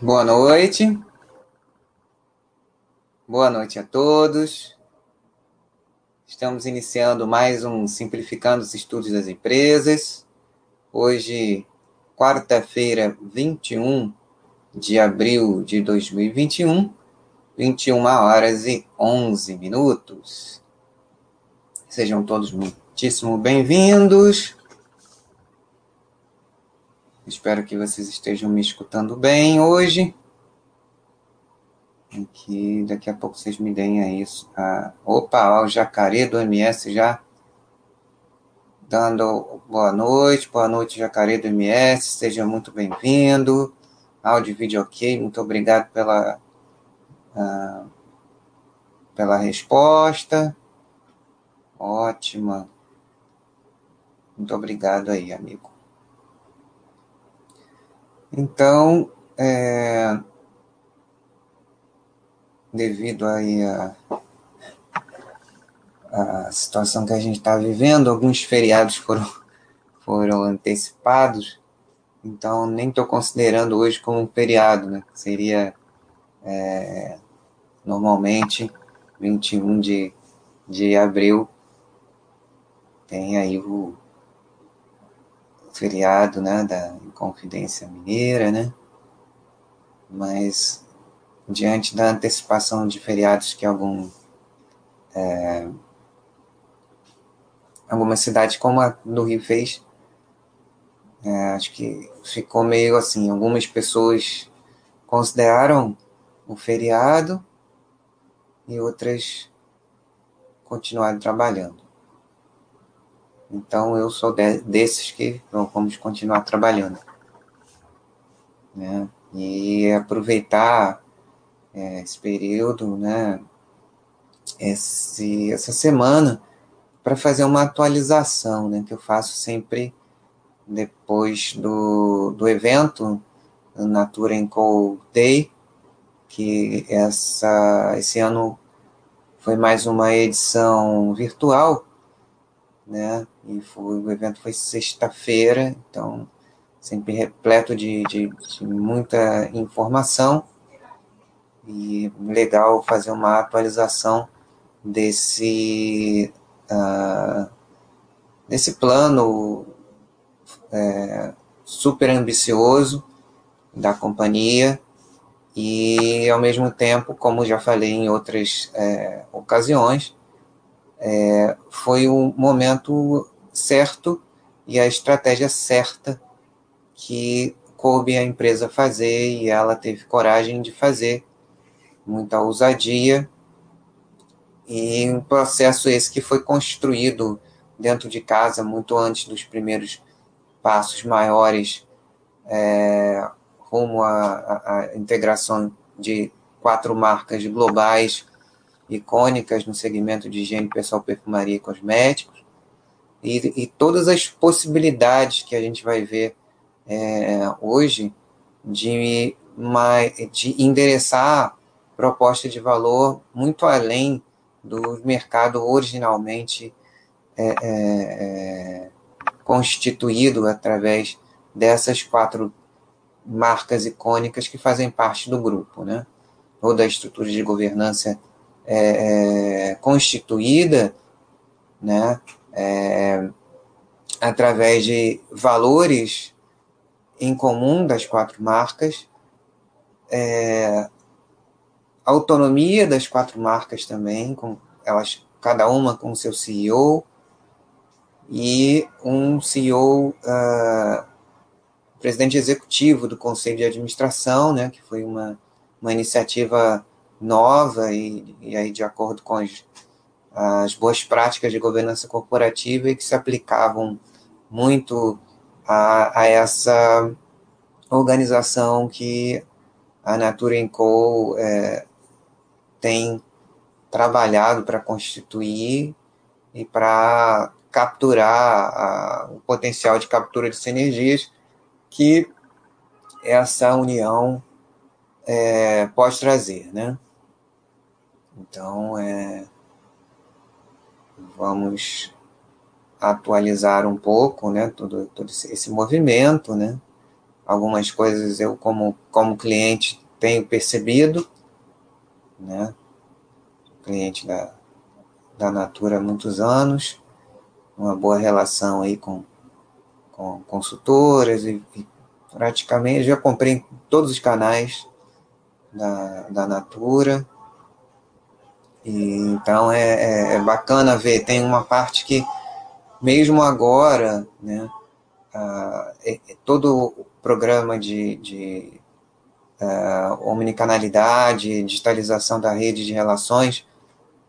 Boa noite. Boa noite a todos. Estamos iniciando mais um Simplificando os Estudos das Empresas. Hoje, quarta-feira, 21 de abril de 2021, 21 horas e 11 minutos. Sejam todos muitíssimo bem-vindos. Espero que vocês estejam me escutando bem hoje. E que daqui a pouco vocês me deem aí. Ah, opa, o Jacaré do MS já dando boa noite. Boa noite, Jacaré do MS. Seja muito bem-vindo. Áudio e vídeo ok. Muito obrigado pela, ah, pela resposta. Ótima. Muito obrigado aí, amigo. Então, é, devido aí a, a situação que a gente está vivendo, alguns feriados foram, foram antecipados, então nem estou considerando hoje como um feriado, né? Seria é, normalmente 21 de, de abril, tem aí o feriado, né, da Inconfidência Mineira, né? Mas diante da antecipação de feriados que algum é, alguma cidade como a do Rio fez, é, acho que ficou meio assim. Algumas pessoas consideraram o feriado e outras continuaram trabalhando. Então eu sou de, desses que vamos continuar trabalhando. Né? E aproveitar é, esse período, né? Esse, essa semana para fazer uma atualização, né? Que eu faço sempre depois do, do evento Natura Co Day, que essa, esse ano foi mais uma edição virtual, né? E foi, o evento foi sexta-feira, então sempre repleto de, de, de, muita informação. E legal fazer uma atualização desse uh, desse plano é, super ambicioso da companhia. E ao mesmo tempo, como já falei em outras é, ocasiões, é, foi o momento certo e a estratégia certa que coube a empresa fazer e ela teve coragem de fazer, muita ousadia e um processo esse que foi construído dentro de casa muito antes dos primeiros passos maiores é, rumo à integração de quatro marcas globais icônicas no segmento de higiene pessoal, perfumaria e cosméticos, e, e todas as possibilidades que a gente vai ver é, hoje de, de endereçar proposta de valor muito além do mercado originalmente é, é, é constituído através dessas quatro marcas icônicas que fazem parte do grupo, né? Toda a estrutura de governança é, é, constituída, né, é, através de valores em comum das quatro marcas, é, autonomia das quatro marcas também, com elas cada uma com seu CEO e um CEO, uh, ah, presidente executivo do conselho de administração, né, que foi uma, uma iniciativa nova e, e aí de acordo com as, as boas práticas de governança corporativa e que se aplicavam muito a, a essa organização que a Natura Co é, tem trabalhado para constituir e para capturar a, o potencial de captura de sinergias que essa união é, pode trazer, né? Então, é, vamos atualizar um pouco, né, todo, todo esse movimento, né, algumas coisas eu, como, como cliente, tenho percebido, né? Cliente da, da Natura há muitos anos, uma boa relação aí com, com consultoras e, e praticamente já comprei todos os canais da, da Natura. Então é, é, é, bacana ver, tem uma parte que, mesmo agora, né, ah, é, todo o programa de, de uh, omnicanalidade, digitalização da rede de relações,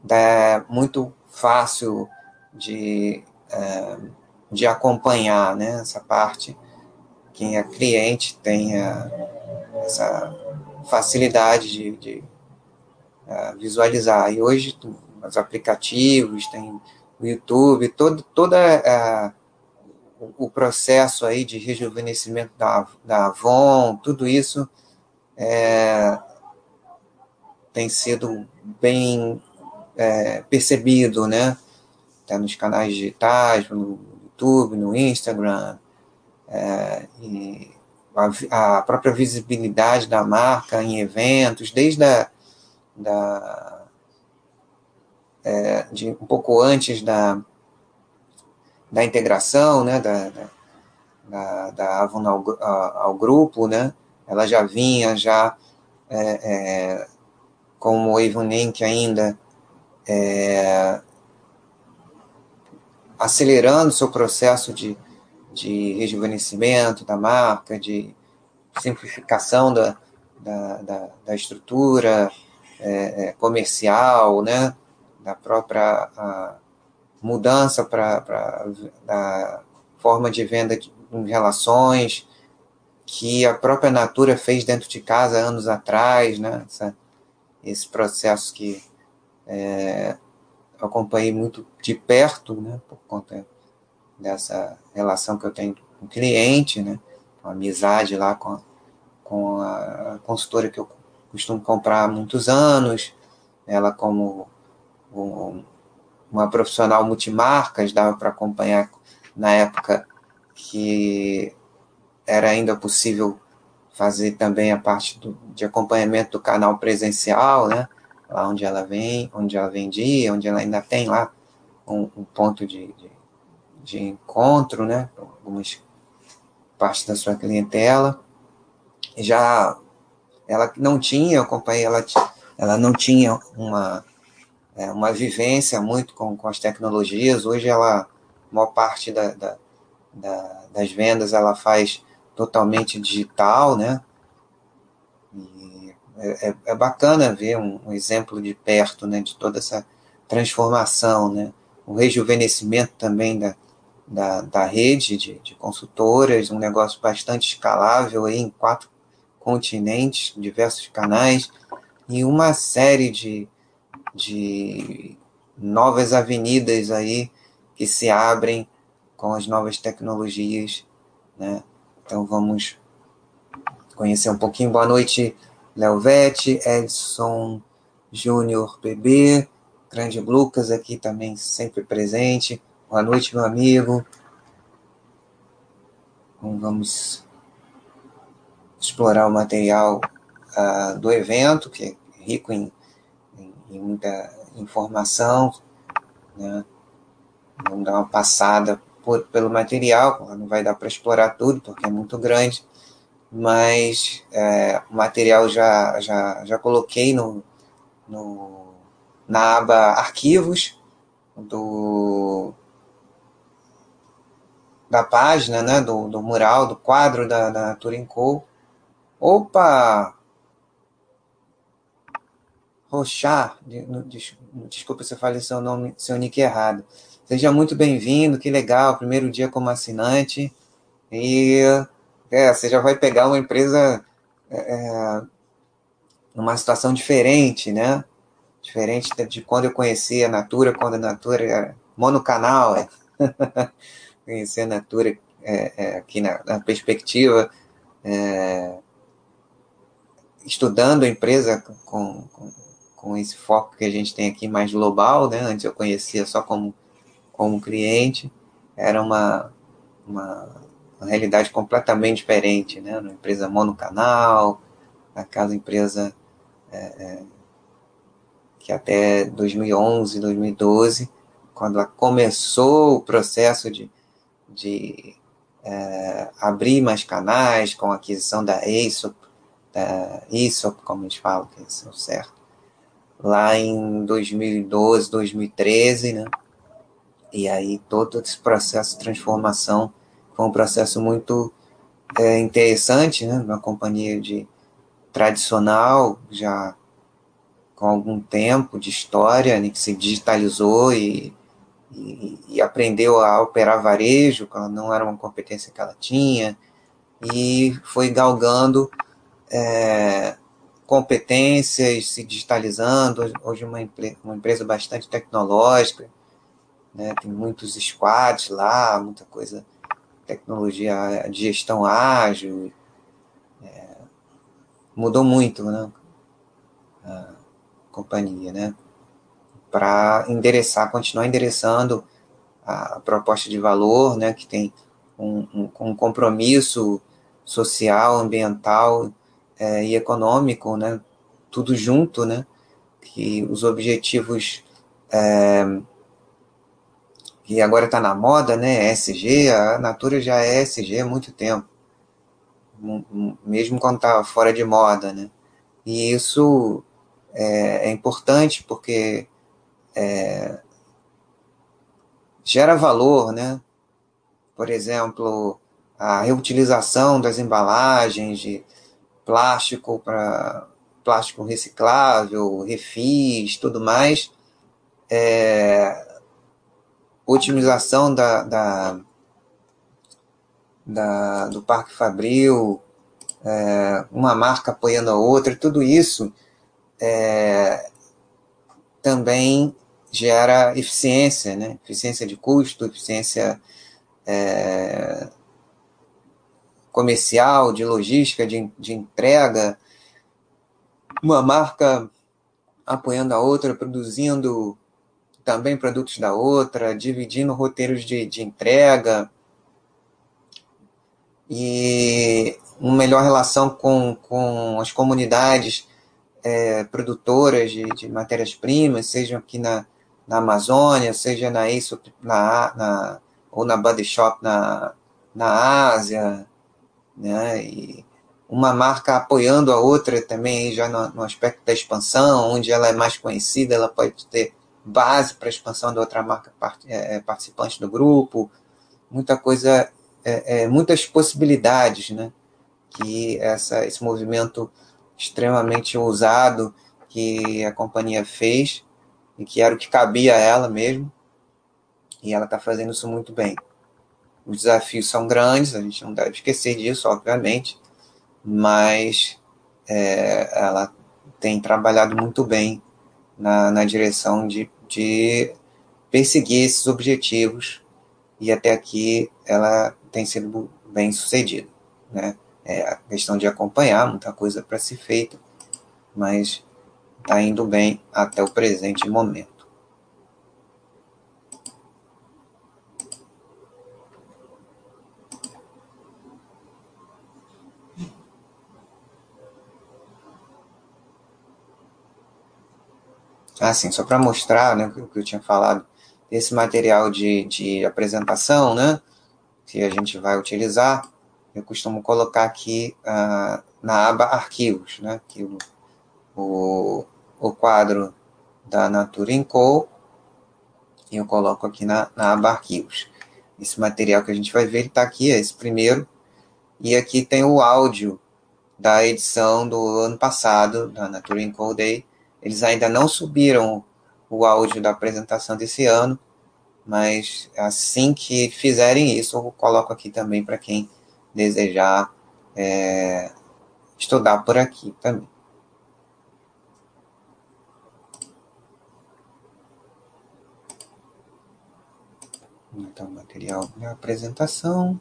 é muito fácil de, uh, de acompanhar né, essa parte. Quem é cliente tem essa facilidade de, de visualizar. E hoje os aplicativos, tem o YouTube, todo, toda uh, o processo aí de rejuvenescimento da, da Avon, tudo isso é, tem sido bem é, percebido, né? Até nos canais digitais, no YouTube, no Instagram, é, a, a, própria visibilidade da marca em eventos, desde a, da, é, de um pouco antes da, da integração, né, da, da, da Avon ao, ao grupo, né, ela já vinha já é, é, com o Evonik ainda é, acelerando seu processo de, de rejuvenescimento da marca, de simplificação da, da, da, da estrutura é, é comercial, né, da própria mudança para a forma de venda de, de relações, que a própria Natura fez dentro de casa anos atrás, né? Essa, esse processo que é, acompanhei muito de perto, né? Por conta dessa relação que eu tenho com o cliente, né? Uma amizade lá com com a consultora que eu costumo comprar há muitos anos, ela como um, uma profissional multimarcas, dava para acompanhar na época que era ainda possível fazer também a parte do, de acompanhamento do canal presencial, né? Lá onde ela vem, onde ela vendia, onde ela ainda tem lá um, um ponto de, de, de, encontro, né? Algumas partes da sua clientela. Já ela não tinha, eu ela, ela não tinha uma, é, uma vivência muito com, com as tecnologias. Hoje ela, a maior parte da, da, da das vendas ela faz totalmente digital, né? E é, é, é bacana ver um, um, exemplo de perto, né, de toda essa transformação, né? O rejuvenescimento também da, da, da rede de, de consultoras, um negócio bastante escalável aí em quatro continentes, diversos canais, e uma série de, de novas avenidas aí que se abrem com as novas tecnologias, né? Então vamos conhecer um pouquinho. Boa noite, Leovete, Edson Júnior BB, grande Lucas aqui também sempre presente. Boa noite, meu amigo. Então, vamos explorar o material uh, do evento, que é rico em, em, em muita informação. Né? Vamos dar uma passada por, pelo material, não vai dar para explorar tudo, porque é muito grande, mas é, o material já, já, já coloquei no, no, na aba arquivos do, da página, né, do, do mural, do quadro da, da Turing Co. Opa! Rochar, desculpa se eu falei seu nome, seu nick errado. Seja muito bem-vindo, que legal, primeiro dia como assinante. E é, você já vai pegar uma empresa é, é numa situação diferente, né? Diferente de quando eu conheci a Natura, quando a Natura era monocanal. É. Conheci a Natura é, é, aqui na, na perspectiva, é, estudando a empresa com, com, com esse foco que a gente tem aqui mais global, né? Antes eu conhecia só como como cliente, era uma, uma uma realidade completamente diferente, né? Uma empresa monocanal, aquela empresa é, é, que até 2011, 2012, quando ela começou o processo de, de é, abrir mais canais com a aquisição da ASOP, da ISOP, como a gente fala, que é o certo, lá em 2012, 2013, né? E aí todo esse processo de transformação foi um processo muito é, interessante, né? Uma companhia de tradicional, já com algum tempo de história, né, que se digitalizou e, e, e, aprendeu a operar varejo, que não era uma competência que ela tinha, e foi galgando é, competências, se digitalizando. Hoje uma, uma empresa bastante tecnológica, né? tem muitos squads lá, muita coisa, tecnologia de gestão ágil. É, mudou muito né? a companhia, né? para endereçar, continuar endereçando a proposta de valor, né, que tem um, um, um compromisso social, ambiental é, e econômico, né, tudo junto, né, que os objetivos é, que agora está na moda, né, ESG, a Natura já é ESG há muito tempo, mesmo quando está fora de moda, né, e isso é, é importante porque é, gera valor, né, por exemplo, a reutilização das embalagens de plástico para plástico reciclável, refis, tudo mais, é, otimização da, da, da, do Parque Fabril, é, uma marca apoiando a outra, tudo isso é, também gera eficiência, né? eficiência de custo, eficiência é, comercial, de logística, de, de entrega, uma marca apoiando a outra, produzindo também produtos da outra, dividindo roteiros de, de entrega. E uma melhor relação com, com as comunidades é, produtoras de, de matérias-primas, sejam aqui na, na Amazônia, seja na na, na, ou na Body Shop na, na Ásia, né? E uma marca apoiando a outra também já no, no, aspecto da expansão, onde ela é mais conhecida, ela pode ter base para a expansão da outra marca part, é, é, participante do grupo, muita coisa, é, é, muitas possibilidades, né? Que essa, esse movimento extremamente ousado que a companhia fez e que era o que cabia a ela mesmo, e ela está fazendo isso muito bem. Os desafios são grandes, a gente não deve esquecer disso, obviamente, mas é, ela tem trabalhado muito bem na, na direção de, de perseguir esses objetivos e até aqui ela tem sido bem sucedida. Né? É a questão de acompanhar, muita coisa para ser feita, mas está indo bem até o presente momento. Assim, só para mostrar né, o que eu tinha falado, esse material de, de apresentação, né, que a gente vai utilizar, eu costumo colocar aqui uh, na aba Arquivos, né, que o, o, o quadro da Natura Co. Eu coloco aqui na, na aba Arquivos. Esse material que a gente vai ver, está aqui, é esse primeiro. E aqui tem o áudio da edição do ano passado, da Natura Co. Day, eles ainda não subiram o áudio da apresentação desse ano, mas assim que fizerem isso, eu coloco aqui também para quem desejar é, estudar por aqui também. Então, material da apresentação.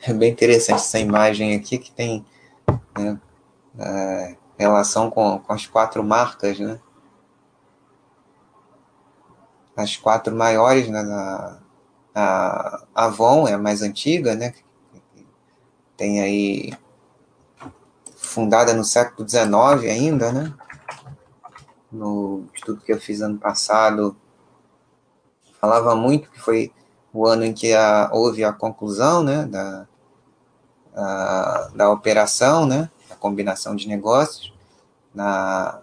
É bem interessante essa imagem aqui que tem né, relação com, com as quatro marcas, né? As quatro maiores, né? A, a Avon é a mais antiga, né? Tem aí fundada no século XIX ainda, né? No estudo que eu fiz ano passado, falava muito que foi o ano em que a, houve a conclusão, né, da, a, da operação, né, a combinação de negócios. Na,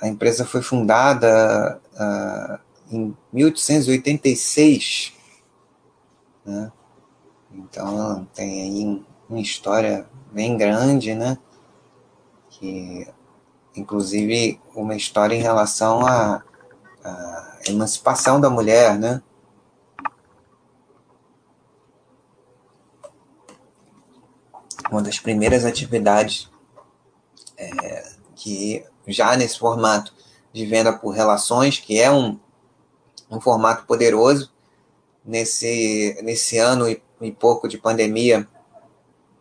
a empresa foi fundada uh, em 1886, né? Então tem aí uma história bem grande, né? Que, inclusive, uma história em relação à, à emancipação da mulher, né? Uma das primeiras atividades é, que já nesse formato de venda por relações, que é um, um formato poderoso, nesse, nesse ano e, e pouco de pandemia,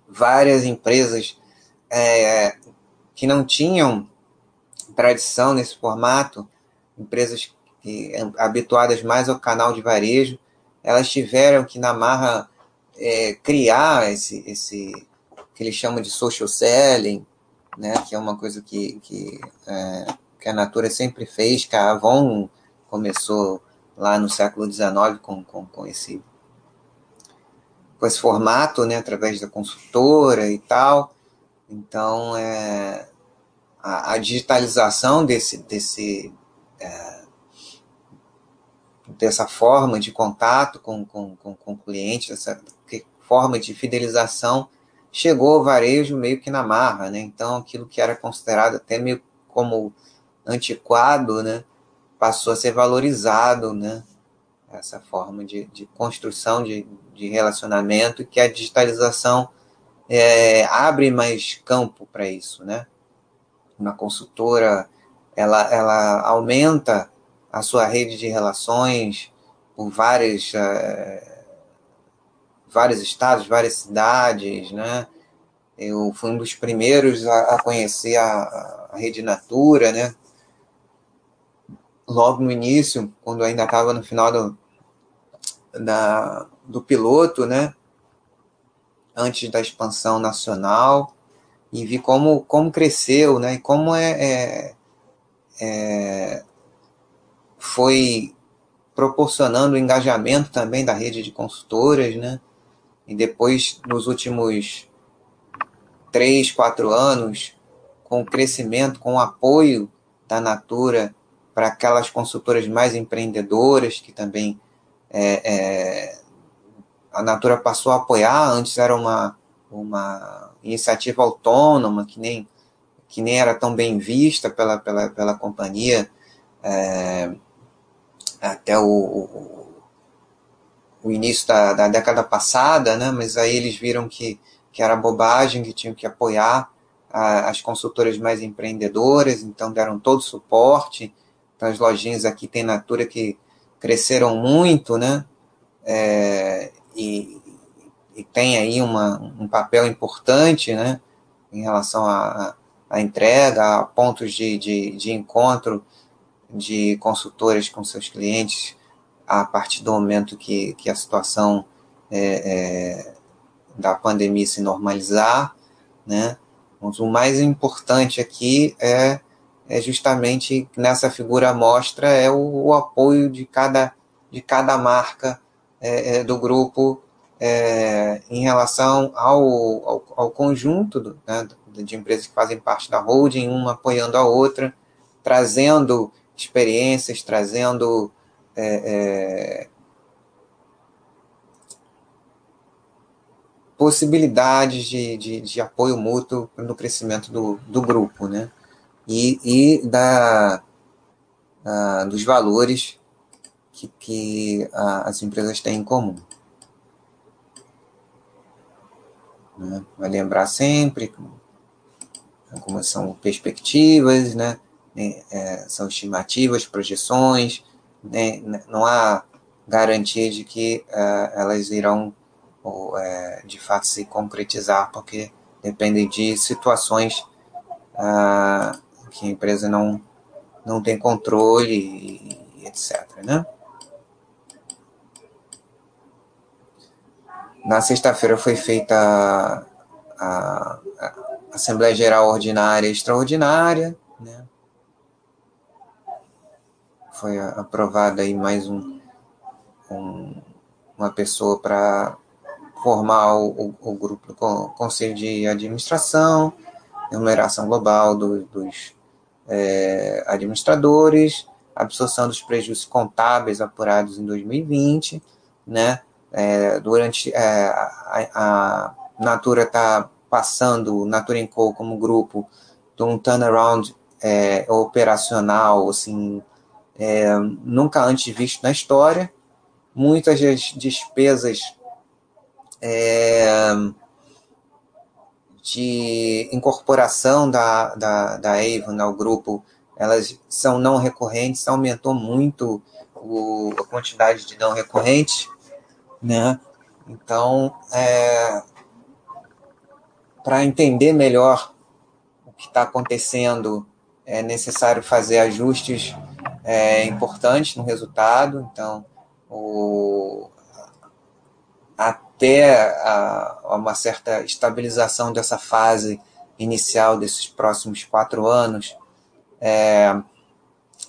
várias empresas é, que não tinham tradição nesse formato, empresas que, habituadas mais ao canal de varejo, elas tiveram que na marra é, criar esse, esse que eles chamam de social selling, né, que é uma coisa que, que, é, que a Natura sempre fez, que a Avon começou lá no século XIX com, com, com esse com esse formato, né, através da consultora e tal. Então, é, a, a digitalização desse, desse, é, dessa forma de contato com, com, com, com cliente, dessa forma de fidelização, chegou ao varejo meio que na marra, né? Então, aquilo que era considerado até meio como antiquado, né? Passou a ser valorizado, né? essa forma de, de construção de, de relacionamento que a digitalização é, abre mais campo para isso, né? Uma consultora, ela, ela aumenta a sua rede de relações por várias, uh, vários estados, várias cidades, né? Eu fui um dos primeiros a, a conhecer a, a Rede Natura, né? Logo no início, quando ainda estava no final do, da, do piloto, né? Antes da expansão nacional e vi como, como cresceu, né? E como é, é, é foi proporcionando o engajamento também da rede de consultoras, né? E depois, nos últimos três, quatro anos, com o crescimento, com o apoio da Natura para aquelas consultoras mais empreendedoras que também é, é, a Natura passou a apoiar, antes era uma, uma iniciativa autônoma, que nem, que nem era tão bem vista pela, pela, pela companhia. É, até o, o, o início da, da, década passada, né? mas aí eles viram que, que era bobagem, que tinham que apoiar a, as consultoras mais empreendedoras, então deram todo o suporte. Então as lojinhas aqui tem Natura que cresceram muito, né? É, e, e, tem aí uma, um papel importante, né? Em relação à, entrega, a pontos de, de, de encontro de consultores com seus clientes a partir do momento que, que a situação é, é, da pandemia se normalizar, né? Mas o mais importante aqui é é justamente nessa figura mostra é o, o apoio de cada, de cada marca é, é, do grupo é, em relação ao, ao, ao conjunto do, né, de empresas que fazem parte da holding, uma apoiando a outra, trazendo experiências, trazendo é, é, possibilidades de, de, de, apoio mútuo no crescimento do, do grupo, né? e, e da, uh, dos valores que, que uh, as empresas têm em comum. Né? Vai lembrar sempre como são perspectivas, né? É, são estimativas, projeções, não há garantia de que uh, elas irão ou, é, de fato se concretizar, porque dependem de situações ah, que a empresa não, não tem controle, e, etc. Né? Na sexta-feira foi feita a, a, Assembleia Geral Ordinária e Extraordinária, né? Foi aprovada aí mais um, um uma pessoa para formar o, o, o, grupo Conselho de Administração, remuneração global do, dos é, administradores, absorção dos prejuízos contábeis apurados em 2020, né? É, durante é, a, a, Natura está passando, Natura Co como grupo, de um turnaround é, operacional, assim, é, nunca antes visto na história. Muitas das despesas é, de incorporação da, da, da Avon ao grupo, elas são não recorrentes, aumentou muito o, a quantidade de não recorrentes, né? Então, é, para entender melhor o que está acontecendo, é necessário fazer ajustes é, importantes no resultado. Então, o, até a, uma certa estabilização dessa fase inicial desses próximos quatro anos, é,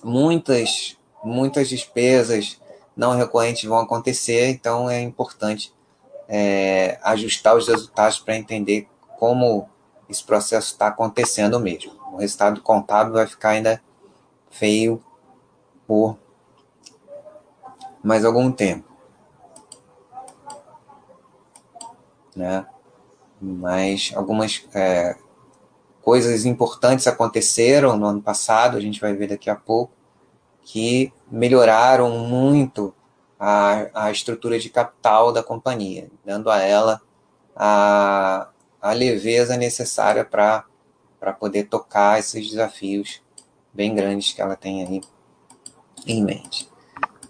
muitas, muitas despesas não recorrentes vão acontecer, então é importante é, ajustar os resultados para entender como esse processo está acontecendo mesmo. O resultado contábil vai ficar ainda feio por mais algum tempo. né? Mas algumas é, coisas importantes aconteceram no ano passado, a gente vai ver daqui a pouco, que melhoraram muito a, a estrutura de capital da companhia, dando a ela a, a leveza necessária para poder tocar esses desafios bem grandes que ela tem aí em mente.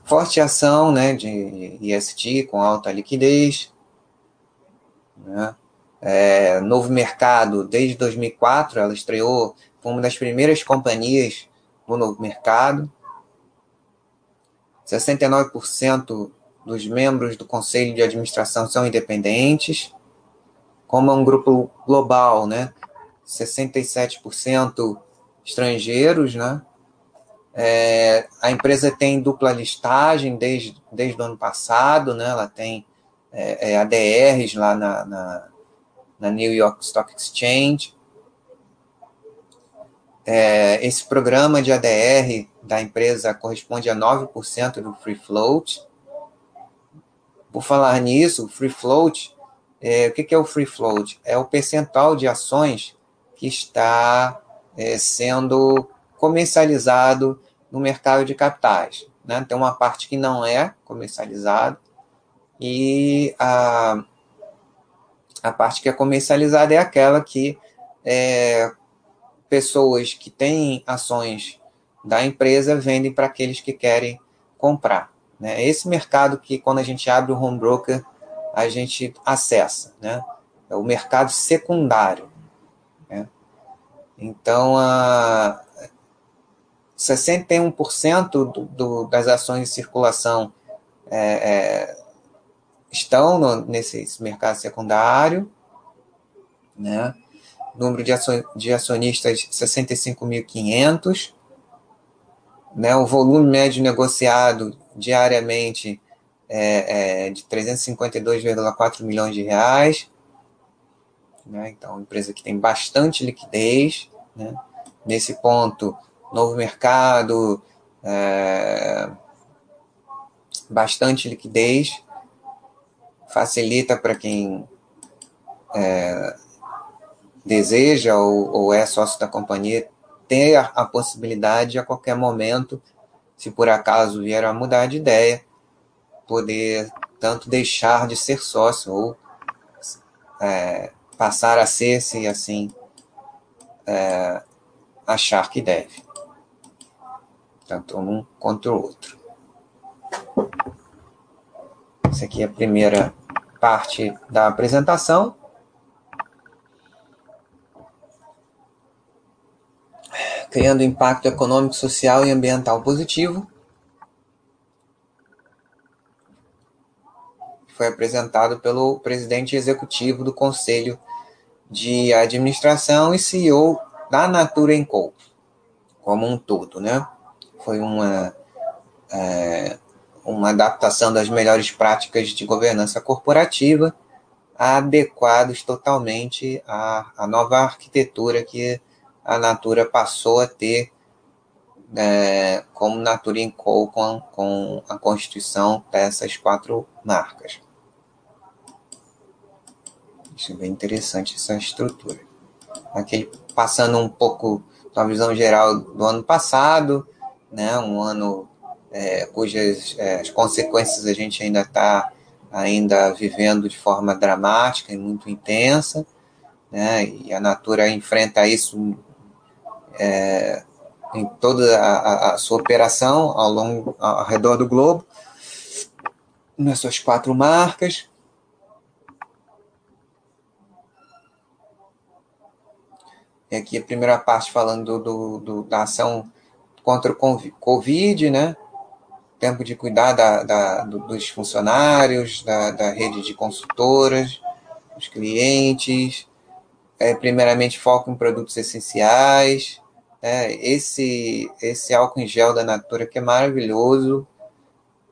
Forte ação né, de IST com alta liquidez, né? É, novo mercado, desde 2004, ela estreou, foi uma das primeiras companhias no novo mercado. 69% dos membros do conselho de administração são independentes. Como é um grupo global, né? 67% estrangeiros, né? É, a empresa tem dupla listagem desde, desde o ano passado, né? Ela tem é, é, ADRs lá na, na, na, New York Stock Exchange. É, esse programa de ADR da empresa corresponde a 9% do free float. Por falar nisso, o free float, é, o que, que é o free float? É o percentual de ações que está é, sendo comercializado no mercado de capitais. Né? Tem uma parte que não é comercializada e a, a parte que é comercializada é aquela que é, pessoas que têm ações da empresa vendem para aqueles que querem comprar. Né? Esse mercado que, quando a gente abre o home broker, a gente acessa. Né? É o mercado secundário. Né? Então, a 61% do, do, das ações em circulação é, é, estão no, nesse mercado secundário, né? Número de, de acionistas 65.500, né? O volume médio negociado diariamente é, é de 352,4 milhões de reais, né? Então, empresa que tem bastante liquidez, né? Nesse ponto, novo mercado, é, bastante liquidez, facilita para quem é, deseja ou, ou, é sócio da companhia ter a, a, possibilidade a qualquer momento, se por acaso vier a mudar de ideia, poder tanto deixar de ser sócio ou é, passar a ser, se assim é, achar que deve. Tanto um quanto o outro. Essa aqui é a primeira parte da apresentação. criando impacto econômico, social e ambiental positivo. Foi apresentado pelo presidente executivo do Conselho de Administração e CEO da Natura Co. como um todo, né? Foi uma, é, uma adaptação das melhores práticas de governança corporativa adequados totalmente à, à nova arquitetura que a Natura passou a ter é, como Natura Co. Com, com a constituição dessas quatro marcas. Isso é bem interessante essa estrutura. Aqui passando um pouco da visão geral do ano passado, né, um ano é, cujas é, as consequências a gente ainda está ainda vivendo de forma dramática e muito intensa, né? E a Natura enfrenta isso é, em toda a, a, sua operação ao longo, ao redor do globo, nas suas quatro marcas. E aqui a primeira parte falando do, do da ação contra o Covid, né? tempo de cuidar da, da, dos funcionários, da, da, rede de consultoras, dos clientes, é, primeiramente foco em produtos essenciais, é, esse, esse álcool em gel da Natura que é maravilhoso,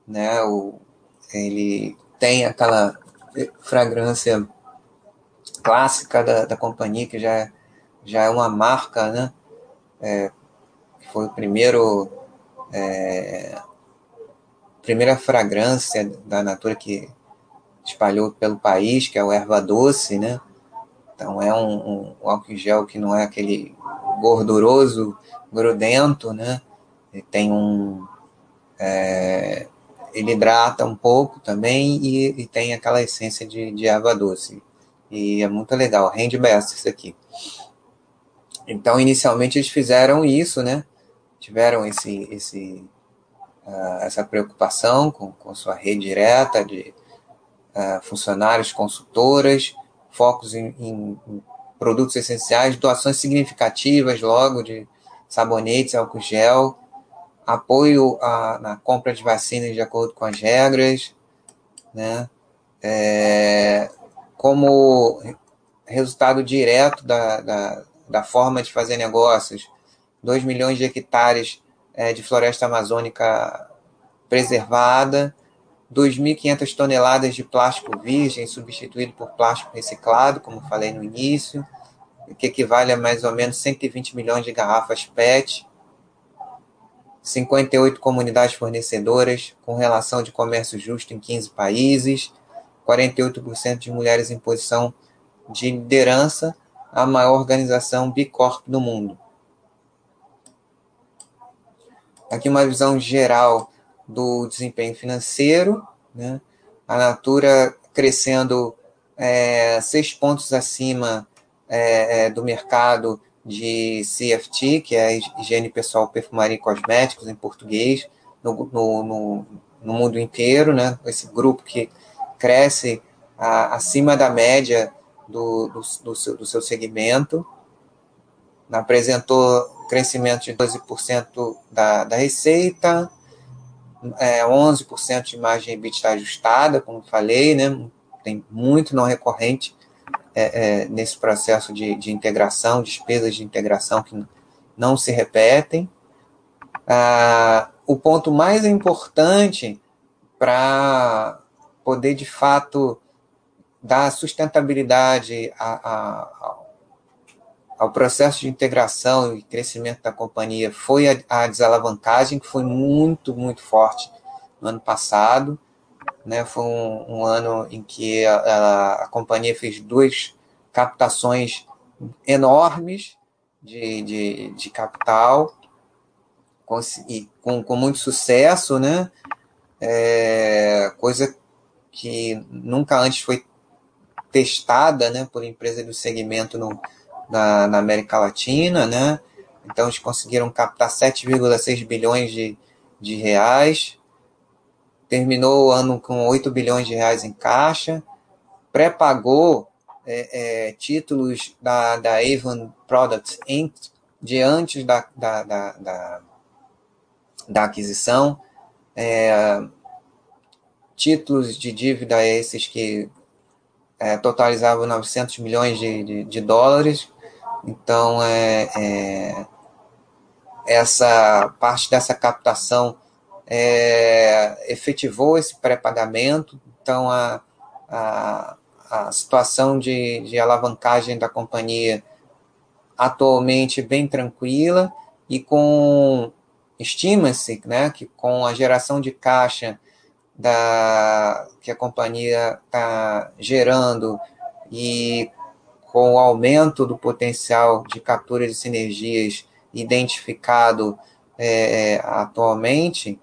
né, o, ele tem aquela fragrância clássica da, da companhia, que já, já é uma marca, né, é, foi o primeiro é, primeira fragrância da Natura que espalhou pelo país, que é o erva doce, né? Então é um, um álcool gel que não é aquele gorduroso, grudento, né? Ele tem um. É, ele hidrata um pouco também e, e, tem aquela essência de, de erva doce. E é muito legal, rende best isso aqui. Então, inicialmente eles fizeram isso, né? Tiveram esse, esse uh, essa preocupação com, com sua rede direta de uh, funcionários, consultoras, focos em, em, produtos essenciais, doações significativas logo de sabonetes, álcool gel, apoio a, na compra de vacinas de acordo com as regras, né? É, como resultado direto da, da, da forma de fazer negócios, 2 milhões de hectares é, de floresta amazônica preservada, 2.500 toneladas de plástico virgem substituído por plástico reciclado, como falei no início, que equivale a mais ou menos 120 milhões de garrafas PET, 58 comunidades fornecedoras com relação de comércio justo em 15 países, 48% de mulheres em posição de liderança, a maior organização Bicorp do mundo. Aqui uma visão geral do desempenho financeiro, né? a Natura crescendo é, seis pontos acima é, é do mercado de CFT, que é higiene pessoal, perfumaria e cosméticos em português, no, no, no, no mundo inteiro, né? esse grupo que cresce a, acima da média do, do, do, seu, do seu segmento, apresentou crescimento de 12% da, da receita, é, 11% de margem EBITDA ajustada, como falei, né? tem muito não recorrente é, é, nesse processo de, de integração, despesas de integração que não se repetem. Ah, o ponto mais importante para poder, de fato, dar sustentabilidade a, a, ao processo de integração e crescimento da companhia foi a, a desalavancagem, que foi muito, muito forte no ano passado. Né? Foi um, um ano em que a, a, a, companhia fez duas captações enormes de, de, de capital, com, e com, com muito sucesso, né? É, coisa que nunca antes foi testada né, por empresa do segmento no, na, na América Latina, né? Então eles conseguiram captar 7,6 bilhões de, de reais, terminou o ano com 8 bilhões de reais em caixa, pré-pagou é, é, títulos da, da Avon Products Inc., de antes da, da, da, da, da aquisição, é, títulos de dívida esses que é, totalizavam 900 milhões de, de, de dólares. Então, é, é, essa parte dessa captação é, efetivou esse pré-pagamento. Então, a, a, a situação de, de alavancagem da companhia atualmente bem tranquila e com estima-se né, que com a geração de caixa da, que a companhia está gerando e com o aumento do potencial de captura de sinergias identificado é, atualmente,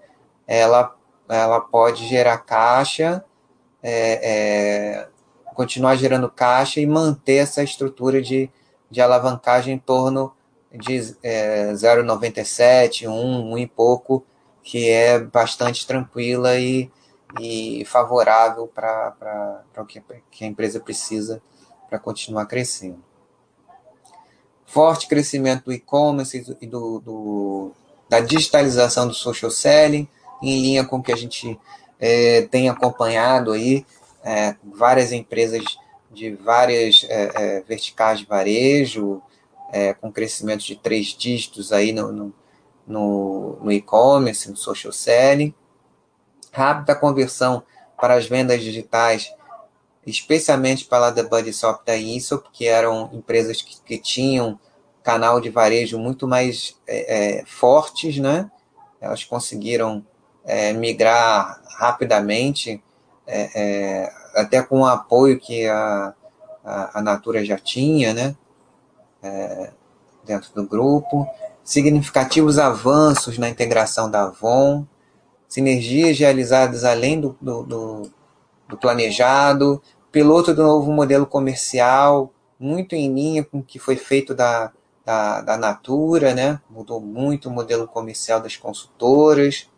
ela, ela pode gerar caixa, é, é, continuar gerando caixa e manter essa estrutura de, de alavancagem em torno de é, 0,97, 1, 1 e pouco, que é bastante tranquila e, e favorável para o que, que a empresa precisa para continuar crescendo. Forte crescimento do e-commerce e do, do, da digitalização do social selling, em linha com o que a gente é, tem acompanhado aí, é, várias empresas de várias é, é verticais de varejo, é, com crescimento de três dígitos aí no, no, no, no e-commerce, no social selling rápida conversão para as vendas digitais, especialmente para a da Buddyshop da ISO, que eram empresas que, que tinham canal de varejo muito mais é, é, fortes, né? Elas conseguiram é, migrar rapidamente, é, é, até com o apoio que a, a, a Natura já tinha, né? É, dentro do grupo. Significativos avanços na integração da Avon, sinergias realizadas além do, do, do, do planejado, piloto do novo modelo comercial, muito em linha com o que foi feito da, da, da Natura, né? mudou muito o modelo comercial das consultoras,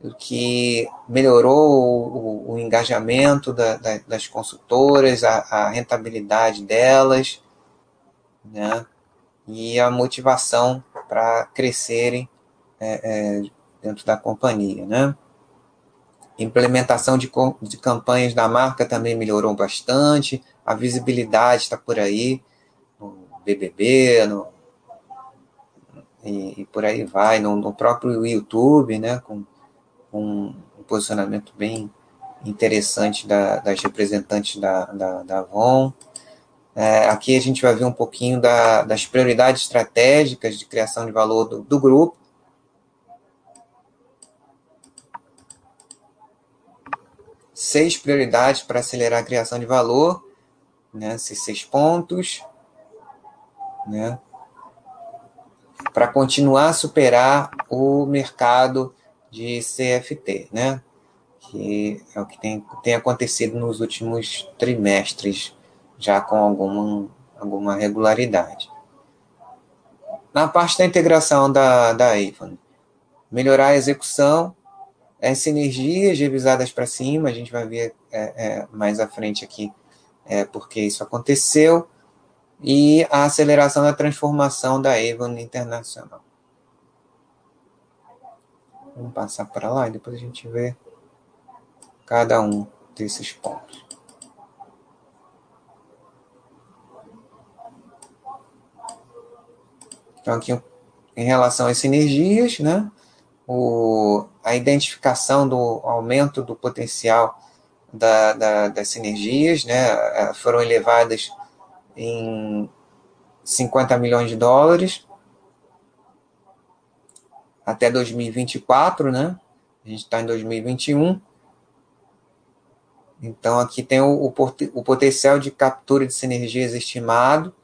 o que melhorou o, o engajamento da, da, das consultoras, a, a, rentabilidade delas, né? e a motivação para crescerem é, é, dentro da companhia, né? Implementação de, de campanhas da marca também melhorou bastante, a visibilidade está por aí, no BBB, no, e, e por aí vai, no, no, próprio YouTube, né, com, com, um posicionamento bem interessante da, das representantes da, da, da Avon. É, aqui a gente vai ver um pouquinho da, das prioridades estratégicas de criação de valor do, do grupo, seis prioridades para acelerar a criação de valor, né, esses seis pontos, né, para continuar a superar o mercado de CFT, né, que é o que tem, tem acontecido nos últimos trimestres, já com alguma, alguma regularidade. Na parte da integração da, da Avon, melhorar a execução é, sinergias revisadas para cima, a gente vai ver é, é, mais à frente aqui é, porque isso aconteceu, e a aceleração da transformação da Avon Internacional. Vamos passar para lá e depois a gente vê cada um desses pontos. Então, aqui em relação às sinergias, né? o, a identificação do aumento do potencial da, da, das sinergias, né, é, foram elevadas em 50 milhões de dólares até 2024, né? A gente está em 2021. Então, aqui tem o, o, o, potencial de captura de sinergias estimado.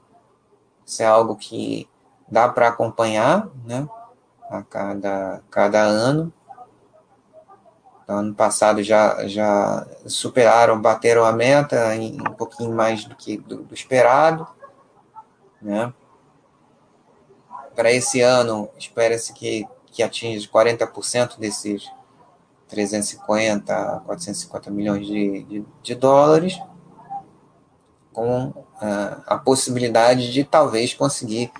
Isso é algo que dá para acompanhar, né? a cada, cada ano. Ano passado já, já superaram, bateram a meta em um pouquinho mais do que do, do esperado. Né? Para esse ano, espera-se que, que atinja 40% desses 350, 450 milhões de, de, de dólares, com uh, a possibilidade de talvez conseguir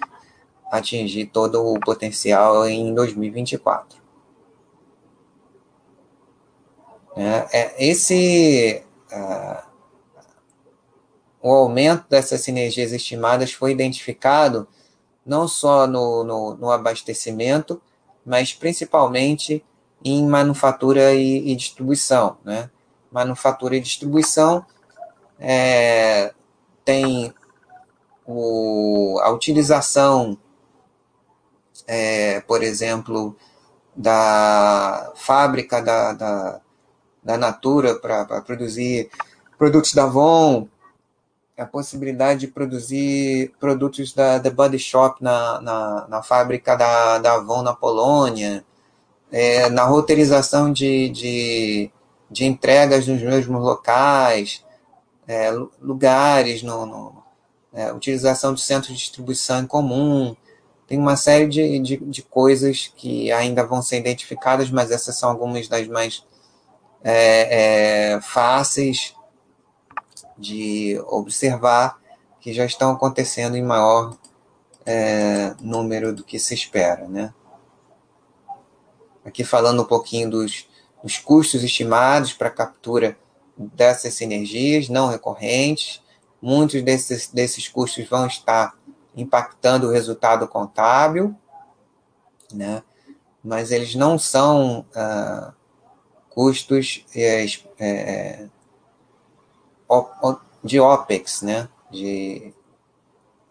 atingir todo o potencial em 2024. É, é, esse uh, o aumento dessas sinergias estimadas foi identificado não só no, no, no abastecimento, mas principalmente em manufatura e, e distribuição. Né? Manufatura e distribuição é, tem o, a utilização, é, por exemplo, da fábrica da, da, da Natura para produzir produtos da Avon, a possibilidade de produzir produtos da The Body Shop na, na, na fábrica da, da Avon na Polônia, é, na roteirização de, de, de, entregas nos mesmos locais, é, lugares, no, no é, utilização de centros de distribuição em comum. Tem uma série de, de, de, coisas que ainda vão ser identificadas, mas essas são algumas das mais é, é, fáceis de observar que já estão acontecendo em maior é, número do que se espera. Né? Aqui falando um pouquinho dos, dos custos estimados para a captura dessas sinergias não recorrentes. Muitos desses, desses custos vão estar impactando o resultado contábil, né? mas eles não são ah, custos é, é, de OPEX, né? de,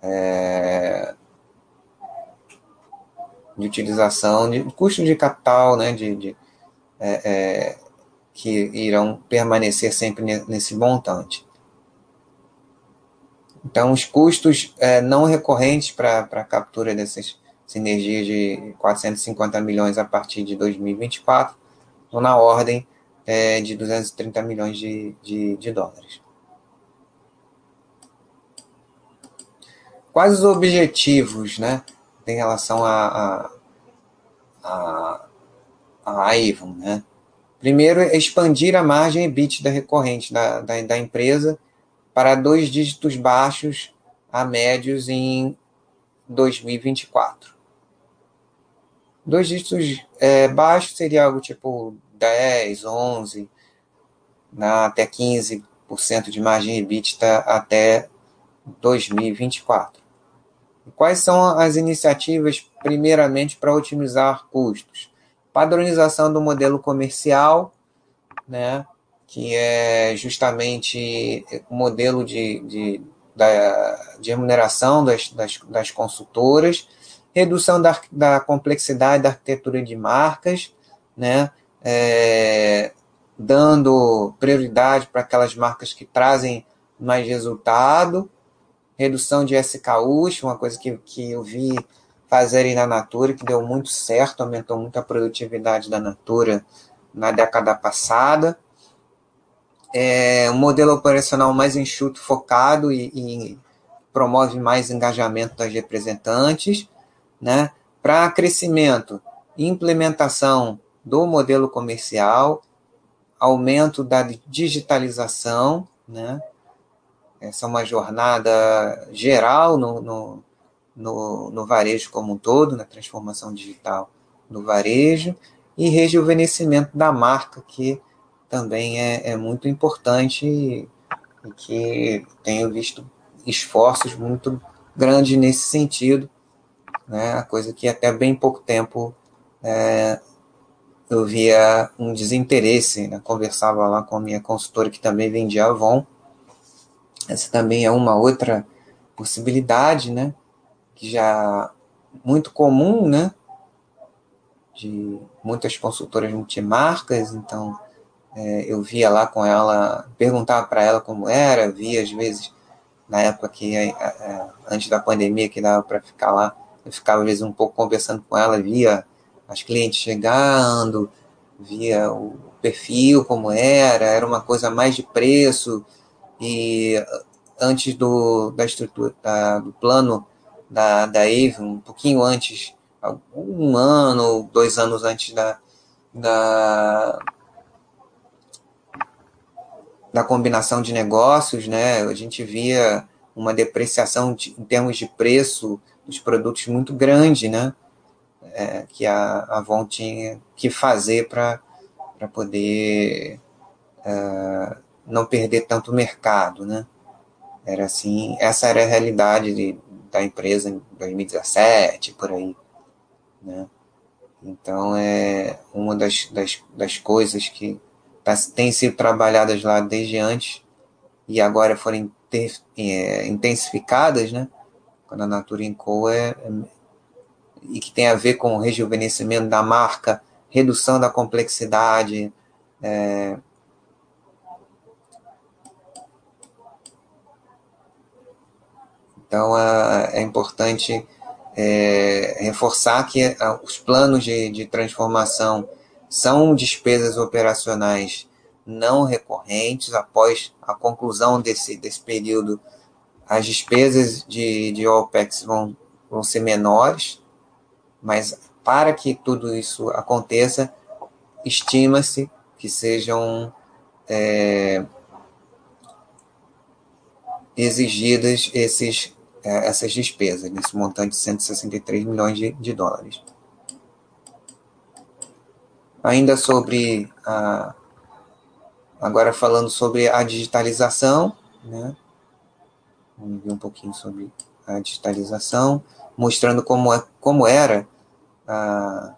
é, de utilização, de custo de capital, né? de, de é, é, que irão permanecer sempre nesse montante. Então, os custos é, não recorrentes para a captura dessas sinergias de 450 milhões a partir de 2024 estão na ordem é, de 230 milhões de, de, de dólares. Quais os objetivos, né, em relação a, a, a, a Avon, né? Primeiro, expandir a margem EBITDA recorrente da, da, da empresa para dois dígitos baixos a médios em 2024. Dois dígitos é, baixos seria algo tipo 10, 11, na, até 15% de margem EBITDA até 2024. E quais são as iniciativas, primeiramente, para otimizar custos? Padronização do modelo comercial, né, que é justamente o modelo de, de, da, de remuneração das, das, das consultoras, redução da, da complexidade da arquitetura de marcas, né, é, dando prioridade para aquelas marcas que trazem mais resultado, redução de SKUs, uma coisa que, que eu vi fazerem na Natura, que deu muito certo, aumentou muito a produtividade da Natura na década passada. É um modelo operacional mais enxuto, focado e, e promove mais engajamento das representantes, né? Para crescimento, implementação do modelo comercial, aumento da digitalização, né? Essa é uma jornada geral no, no, no, no varejo como um todo, na transformação digital do varejo, e rejuvenescimento da marca, que também é, é muito importante e, e que tenho visto esforços muito grandes nesse sentido, né? A coisa que até bem pouco tempo é, eu via um desinteresse, né? conversava lá com a minha consultora que também vendia Avon, essa também é uma outra possibilidade, né? Que já muito comum, né? De muitas consultoras multimarcas, então é, eu via lá com ela, perguntava para ela como era, via às vezes na época que é, é, antes da pandemia que dava para ficar lá, eu ficava às vezes um pouco conversando com ela, via as clientes chegando, via o perfil como era, era uma coisa mais de preço, e antes do, da estrutura, da, do plano da, da Avon, um pouquinho antes, um ano, dois anos antes da, da, da combinação de negócios, né? A gente via uma depreciação de, em termos de preço dos produtos muito grande, né? É, que a Avon tinha que fazer para poder uh, não perder tanto mercado, né? Era assim, essa era a realidade de, da empresa em 2017, por aí, né? Então, é uma das, das, das coisas que tá, tem sido trabalhadas lá desde antes e agora foram é, intensificadas, né? Quando a Natura Co. É, é, e que tem a ver com o rejuvenescimento da marca, redução da complexidade, é, Então, é importante é, reforçar que os planos de, de transformação são despesas operacionais não recorrentes. Após a conclusão desse, desse período, as despesas de, de OPEX vão, vão ser menores, mas para que tudo isso aconteça, estima-se que sejam é, exigidas esses é, essas despesas, nesse montante de 163 milhões de, de dólares. Ainda sobre a, agora falando sobre a digitalização, né? Vamos ver um pouquinho sobre a digitalização, mostrando como, é, como era a,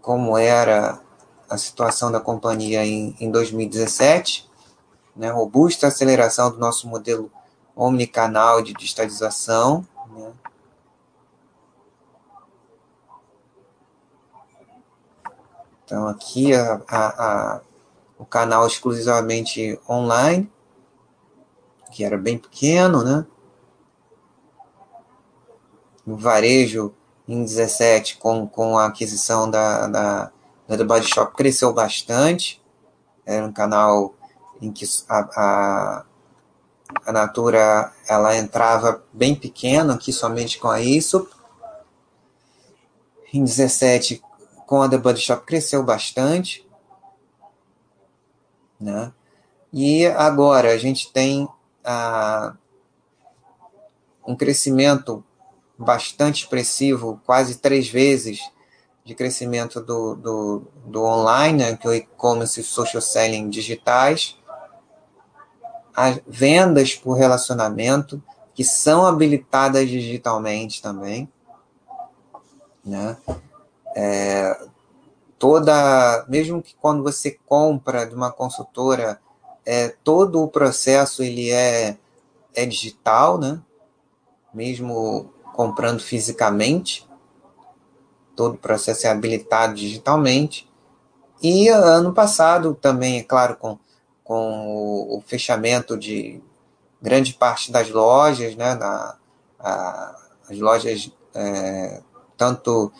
como era a situação da companhia em, em 2017 né, robusta aceleração do nosso modelo omnicanal de digitalização. Né. Então, aqui a, a, a, o canal exclusivamente online, que era bem pequeno, né? O varejo em 17, com, com a aquisição da, da, da The Body Shop, cresceu bastante. Era um canal em que a, a, a Natura ela entrava bem pequena, aqui somente com a ISO. Em 17, com a The Body Shop, cresceu bastante. Né? E agora a gente tem a, um crescimento bastante expressivo, quase três vezes de crescimento do, do, do online, né, que é o e-commerce e social selling digitais, as vendas por relacionamento, que são habilitadas digitalmente também, né? É, toda, mesmo que quando você compra de uma consultora, é, todo o processo ele é, é digital, né? Mesmo comprando fisicamente, todo o processo é habilitado digitalmente. E ano passado também, é claro, com com o, o fechamento de grande parte das lojas, né, na, a, as lojas, é, tanto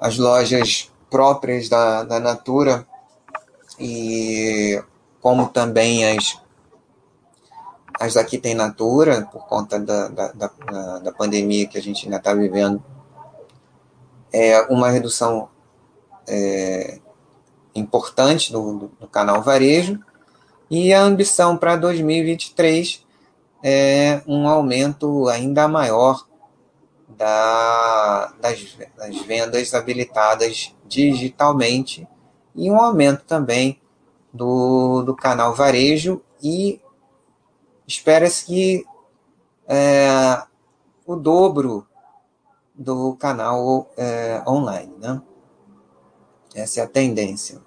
as lojas próprias da, da Natura e como também as as daqui tem Natura, por conta da, da, da, da pandemia que a gente ainda está vivendo, é uma redução é, importante do, do canal varejo, e a ambição para 2023 é um aumento ainda maior da, das, das vendas habilitadas digitalmente e um aumento também do, do canal varejo e espera-se que é, o dobro do canal é, online. Né? Essa é a tendência.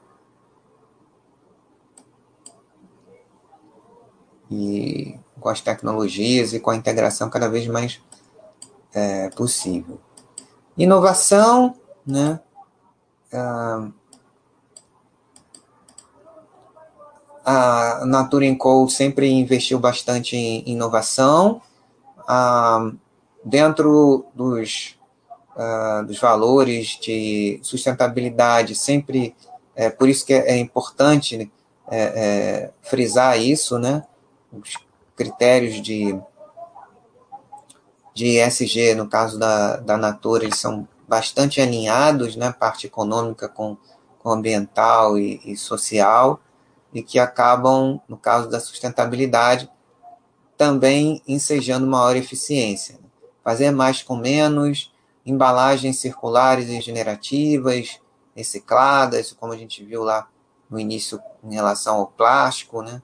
e com as tecnologias e com a integração cada vez mais é, possível. Inovação, né? Ah, a Natura Co sempre investiu bastante em inovação. Ah, dentro dos, uh, dos valores de sustentabilidade, sempre, é, por isso que é, é importante é, frisar isso, né? os critérios de, de ESG, no caso da, da Natura, eles são bastante alinhados, né, parte econômica com, com ambiental e, e social, e que acabam, no caso da sustentabilidade, também ensejando maior eficiência. Fazer mais com menos, embalagens circulares e regenerativas, recicladas, como a gente viu lá no início em relação ao plástico, né?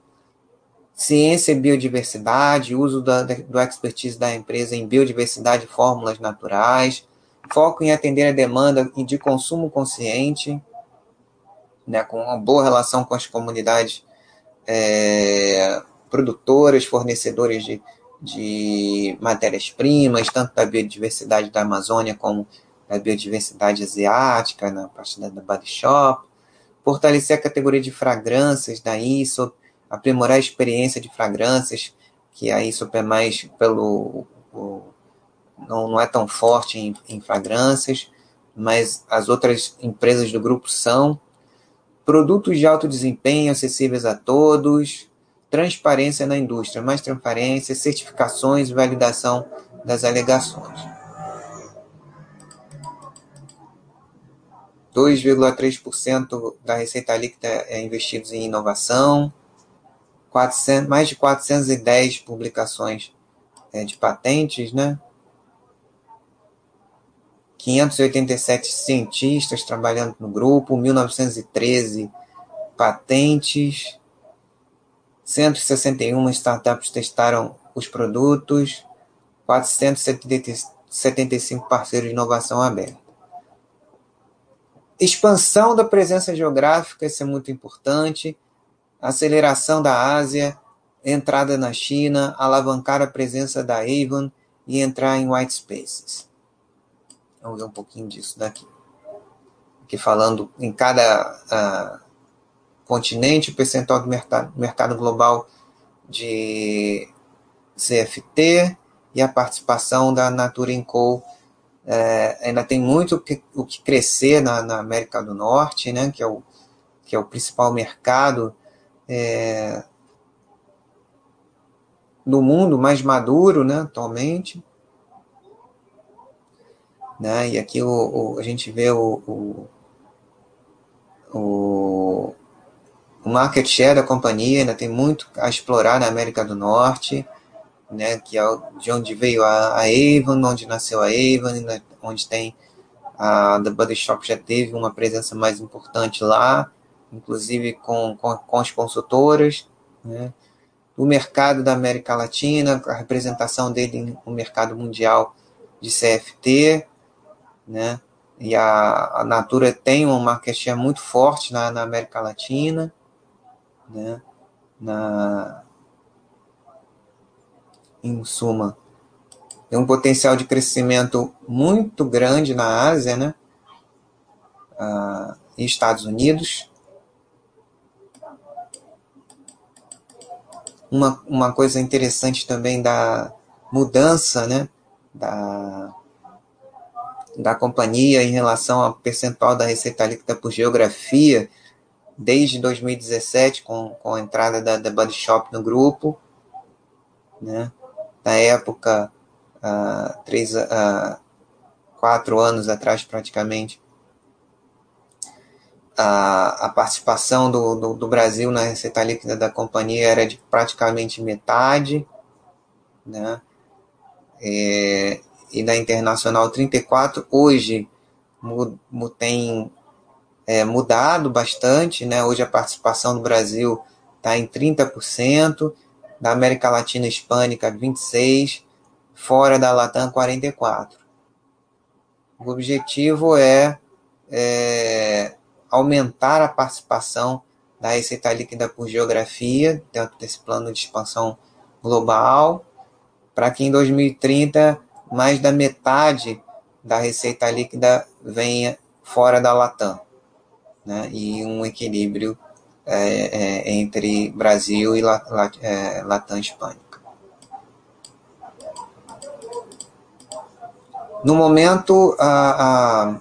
Ciência e biodiversidade, uso da, do expertise da empresa em biodiversidade e fórmulas naturais, foco em atender a demanda de consumo consciente, né, com uma boa relação com as comunidades é, produtoras, fornecedoras de, de matérias-primas, tanto da biodiversidade da Amazônia como da biodiversidade asiática, na parte da, da Body Shop, fortalecer a categoria de fragrâncias da ISO, aprimorar a experiência de fragrâncias, que a ISO é mais pelo. O, não, não é tão forte em, em fragrâncias, mas as outras empresas do grupo são. Produtos de alto desempenho acessíveis a todos, transparência na indústria, mais transparência, certificações e validação das alegações. 2,3% da receita líquida é investidos em inovação, 400, mais de 410 publicações é, de patentes, né? 587 cientistas trabalhando no grupo, 1913 patentes, 161 startups testaram os produtos, 475 parceiros de inovação aberta. Expansão da presença geográfica, isso é muito importante. Aceleração da Ásia, entrada na China, alavancar a presença da Avon e entrar em white spaces. Vamos ver um pouquinho disso daqui. Aqui falando em cada uh, continente, o percentual do mercado, mercado global de CFT e a participação da Natura Co. É, ainda tem muito o que, o que crescer na, na, América do Norte, né, que, é o, que é o principal mercado é, do mundo mais maduro né, atualmente. Né, e aqui o, o a gente vê o, o, o o market share da companhia ainda tem muito a explorar na América do Norte, né, que é de onde veio a, a Avon, onde nasceu a Avon, né, onde tem a The Body Shop já teve uma presença mais importante lá, inclusive com, com, com as consultoras, né, o mercado da América Latina, a representação dele no mercado mundial de CFT, né, e a, a Natura tem um market share muito forte na, na América Latina, né, na, em suma, tem um potencial de crescimento muito grande na Ásia, né, ah, e Estados Unidos. Uma, uma coisa interessante também da mudança, né, da, da companhia em relação ao percentual da receita líquida por geografia, desde 2017, com, com a entrada da, da Body Shop no grupo, né? Na época, uh, três, uh, quatro anos atrás praticamente, a, a participação do, do, do, Brasil na receita líquida da companhia era de praticamente metade, né? É, e da internacional 34. Hoje tem é, mudado bastante, né? Hoje a participação do Brasil está em 30%, da América Latina Hispânica 26%, fora da Latam 44%. O objetivo é, é aumentar a participação da receita líquida por geografia, dentro desse plano de expansão global, para que em 2030 mais da metade da receita líquida venha fora da Latam né, e um equilíbrio é, é, entre Brasil e é, Latam Hispânica. No momento, a, a,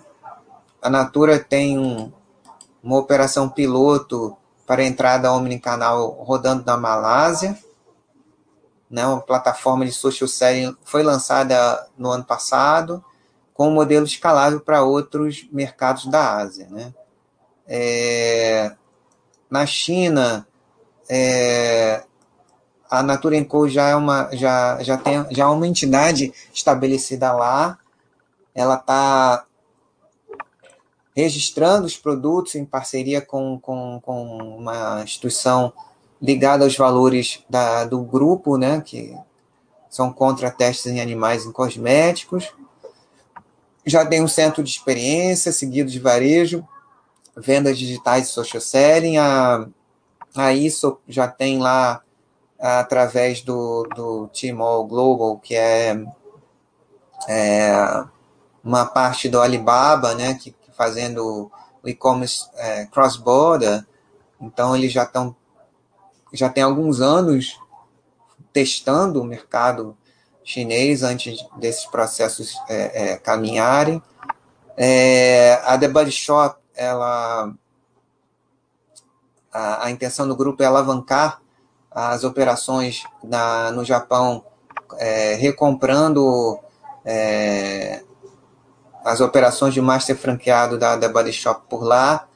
a Natura tem um, uma operação piloto para entrada omnicanal rodando na Malásia. Né, uma plataforma de social selling foi lançada no ano passado, com um modelo escalável para outros mercados da Ásia. Né? É, na China, é, a Natura Co já é uma já já tem já é uma entidade estabelecida lá. Ela está registrando os produtos em parceria com, com, com uma instituição ligada aos valores da, do grupo, né, que são contra testes em animais em cosméticos. Já tem um centro de experiência, seguido de varejo, vendas digitais e social selling. A, a ISO já tem lá, através do, do Tmall Global, que é, é uma parte do Alibaba, né, que fazendo o e-commerce é, cross-border. Então, eles já estão já tem alguns anos testando o mercado chinês antes desses processos é, é, caminharem. É, a The Body Shop, ela, a, a, intenção do grupo é alavancar as operações na, no Japão, é, recomprando é, as operações de master franqueado da The Body Shop por lá,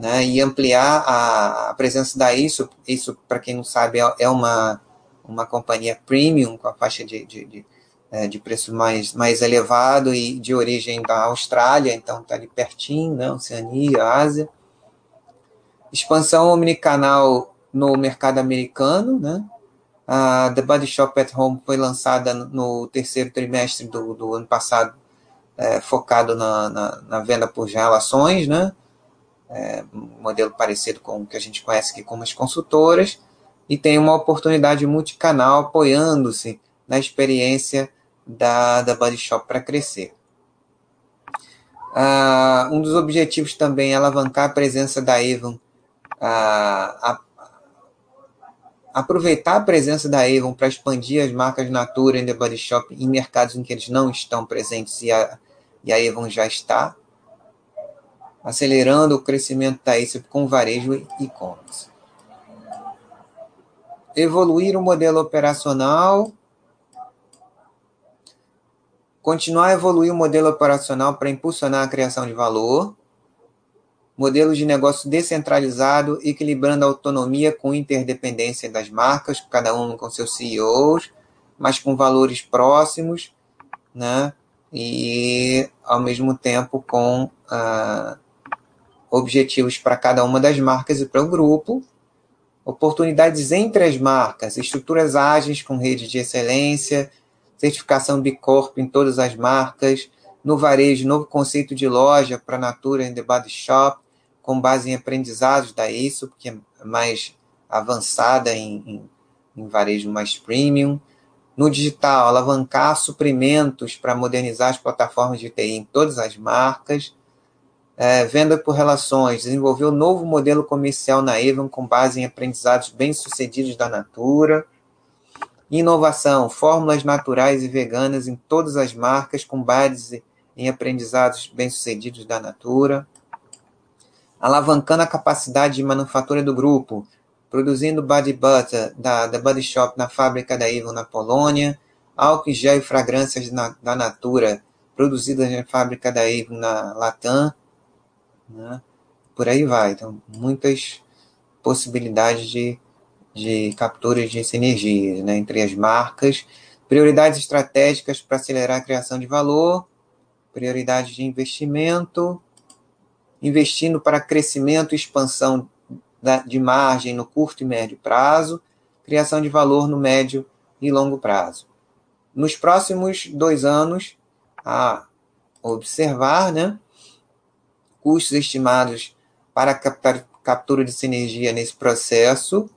né, e ampliar a, presença da ISO. Isso, para quem não sabe, é, é uma uma companhia premium, com a faixa de, de, de, é, de, preço mais, mais elevado e de origem da Austrália, então está ali pertinho, né, Oceania, Ásia. Expansão omnicanal no mercado americano, né? A The Body Shop at Home foi lançada no terceiro trimestre do, do ano passado, é, focado na, na, na, venda por relações, né? É, um modelo parecido com o que a gente conhece aqui como as consultoras e tem uma oportunidade multicanal apoiando-se na experiência da, da Body Shop para crescer. Ah, um dos objetivos também é alavancar a presença da Avon, ah, a, aproveitar a presença da Avon para expandir as marcas Natura e The Body Shop em mercados em que eles não estão presentes e a, e a Avon já está, acelerando o crescimento da Aesop com varejo e e-commerce. Evoluir o modelo operacional, continuar a evoluir o modelo operacional para impulsionar a criação de valor, modelo de negócio descentralizado, equilibrando a autonomia com interdependência das marcas, cada uma com seus CEOs, mas com valores próximos, né? E ao mesmo tempo com ah, objetivos para cada uma das marcas e para o grupo, oportunidades entre as marcas, estruturas ágeis com rede de excelência, certificação B Corp em todas as marcas, no varejo, novo conceito de loja para Natura and The Body Shop, com base em aprendizados da ISO, porque é mais avançada em, em, em varejo mais premium. No digital, alavancar suprimentos para modernizar as plataformas de TI em todas as marcas é, venda por relações, desenvolveu um novo modelo comercial na Avon com base em aprendizados bem-sucedidos da Natura. Inovação, fórmulas naturais e veganas em todas as marcas com base em aprendizados bem-sucedidos da Natura. Alavancando a capacidade de manufatura do grupo, produzindo body butter da, da Body Shop na fábrica da Avon na Polônia, álcool e gel e fragrâncias na, da Natura produzidas na fábrica da Avon na Latam, né? Por aí vai. Então, muitas possibilidades de, de captura de sinergias né? entre as marcas, prioridades estratégicas para acelerar a criação de valor, prioridades de investimento, investindo para crescimento e expansão da, de margem no curto e médio prazo, criação de valor no médio e longo prazo. Nos próximos dois anos, a observar, né? Custos estimados para captar, captura de sinergia nesse processo,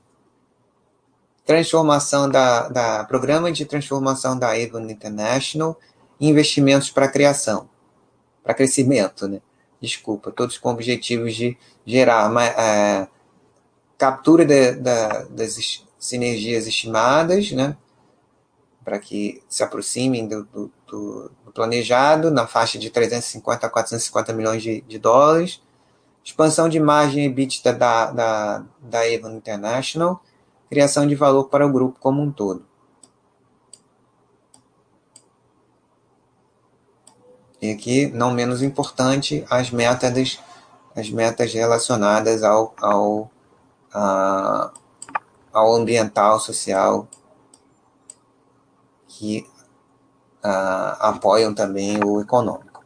transformação da, da programa de transformação da Avon International, investimentos para criação, para crescimento, né? Desculpa, todos com objetivos de gerar uma, é, captura de, das sinergias estimadas, né? Para que se aproximem do, do, do planejado, na faixa de 350 a 450 milhões de, de dólares. Expansão de margem EBITDA da, da, da Avon International. Criação de valor para o grupo como um todo. E aqui, não menos importante, as metas, as metas relacionadas ao, ao, a, ao ambiental, social, que ah, apoiam também o econômico.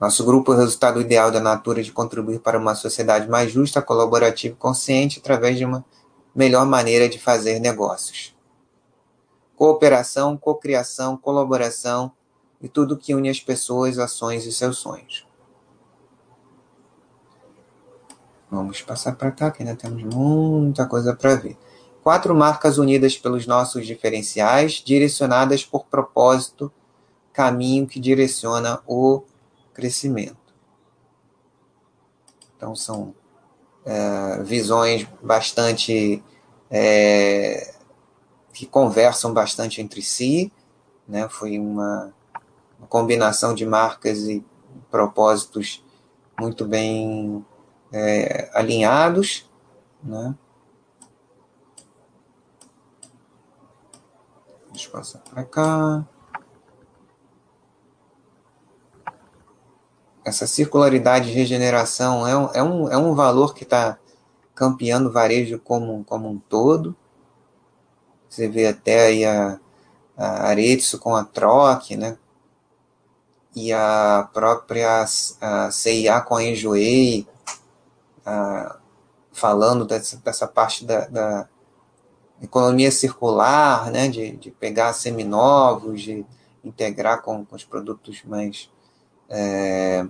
Nosso grupo é o resultado ideal da natura de contribuir para uma sociedade mais justa, colaborativa e consciente através de uma melhor maneira de fazer negócios. Cooperação, cocriação, colaboração e tudo que une as pessoas, ações e seus sonhos. Vamos passar para cá, que ainda temos muita coisa para ver. Quatro marcas unidas pelos nossos diferenciais, direcionadas por propósito, caminho que direciona o crescimento. Então, são é, visões bastante. É, que conversam bastante entre si, né? Foi uma, uma combinação de marcas e propósitos muito bem é, alinhados, né? Deixa eu passar para cá. Essa circularidade de regeneração é um, é um, é um valor que está campeando o varejo como, como um todo. Você vê até aí a, a Aretsu com a Troc, né? E a própria a CIA com a Enjoei, a, falando dessa, dessa parte da, da economia circular, né, de, de pegar seminovos, de integrar com, com os produtos mais é,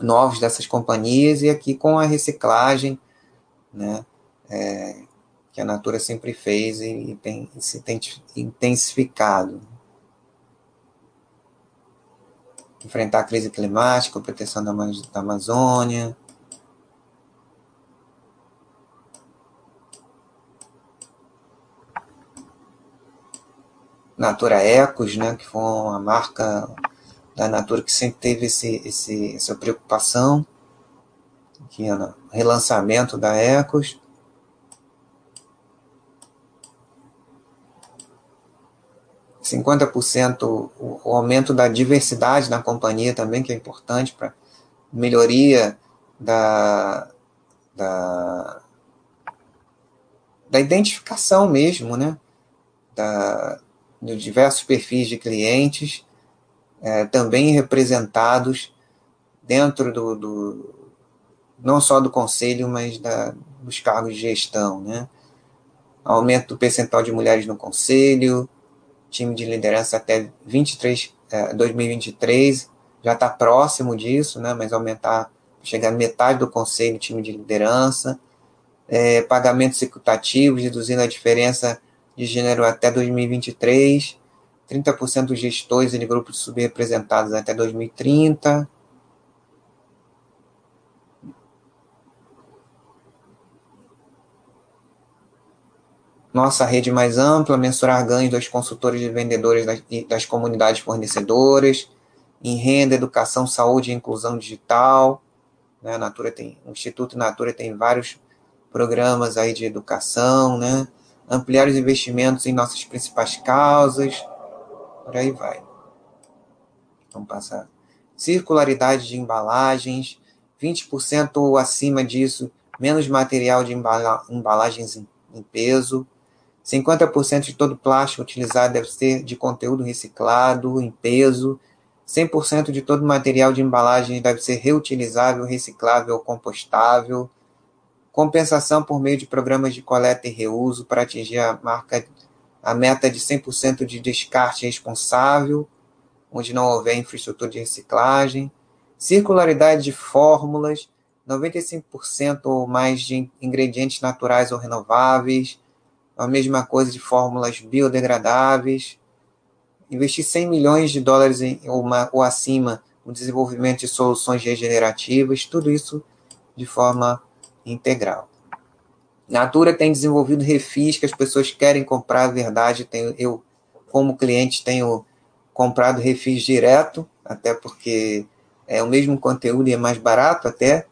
novos dessas companhias e aqui com a reciclagem, né, é, que a Natura sempre fez e, e tem se intensificado. Enfrentar a crise climática, proteção da, da Amazônia, Natura Ecos, né, que foi uma marca da Natura que sempre teve esse, esse, essa preocupação, que é o relançamento da Ecos. cinquenta por cento o aumento da diversidade na companhia também, que é importante para melhoria da, da, da identificação mesmo, né? Da, de diversos perfis de clientes, é, também representados dentro do, do, não só do conselho, mas da, dos cargos de gestão, né? Aumento do percentual de mulheres no conselho, time de liderança até 23, é, 2023, já está próximo disso, né? Mas aumentar, chegar metade do conselho, time de liderança, é, pagamentos equitativos, reduzindo a diferença de gênero até 2023, 30% dos gestores de grupos subrepresentados até 2030. Nossa rede mais ampla, mensurar ganhos dos consultores e vendedores das, das comunidades fornecedoras, em renda, educação, saúde e inclusão digital. Né? Natura tem, o Instituto Natura tem vários programas aí de educação, né? Ampliar os investimentos em nossas principais causas, por aí vai. Vamos passar. Circularidade de embalagens, 20% ou acima disso, menos material de embalagens em, em peso. 50% de todo plástico utilizado deve ser de conteúdo reciclado, em peso. 100% de todo material de embalagem deve ser reutilizável, reciclável ou compostável compensação por meio de programas de coleta e reuso para atingir a marca a meta de 100% de descarte responsável, onde não houver infraestrutura de reciclagem, circularidade de fórmulas, 95% ou mais de ingredientes naturais ou renováveis, a mesma coisa de fórmulas biodegradáveis, investir 100 milhões de dólares em, ou, uma, ou acima no desenvolvimento de soluções regenerativas, tudo isso de forma integral. Natura tem desenvolvido refis que as pessoas querem comprar, a verdade, tenho, eu, como cliente, tenho comprado refis direto, até porque é o mesmo conteúdo e é mais barato até,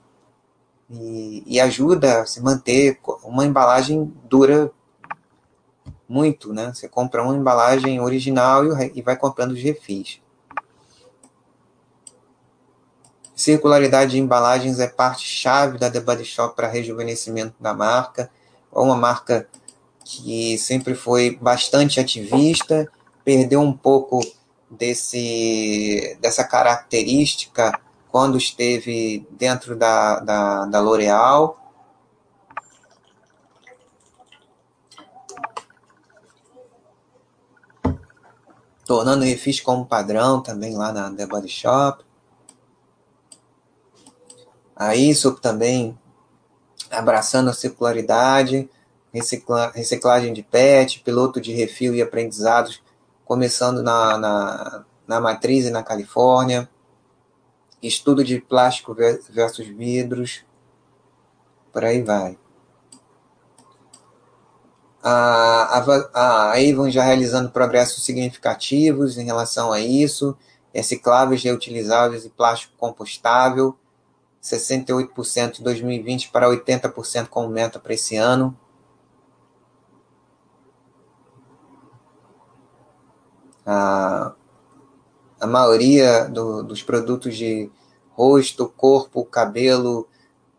e, e ajuda a se manter. Uma embalagem dura muito, né? Você compra uma embalagem original e, e vai comprando os refis. Circularidade de embalagens é parte chave da The Body Shop para rejuvenescimento da marca. uma marca que sempre foi bastante ativista, perdeu um pouco desse, dessa característica quando esteve dentro da, da, da L'Oréal. Tornando refis como padrão também lá na The Body Shop. A ISO também abraçando a circularidade, recicla, reciclagem de PET, piloto de refil e aprendizados, começando na, na, na matriz e na Califórnia, estudo de plástico versus vidros, por aí vai. A, a, a Avon já realizando progressos significativos em relação a isso, recicláveis, reutilizáveis e plástico compostável, 68% em 2020 para 80% como meta para esse ano. A, a maioria do, dos produtos de rosto, corpo, cabelo,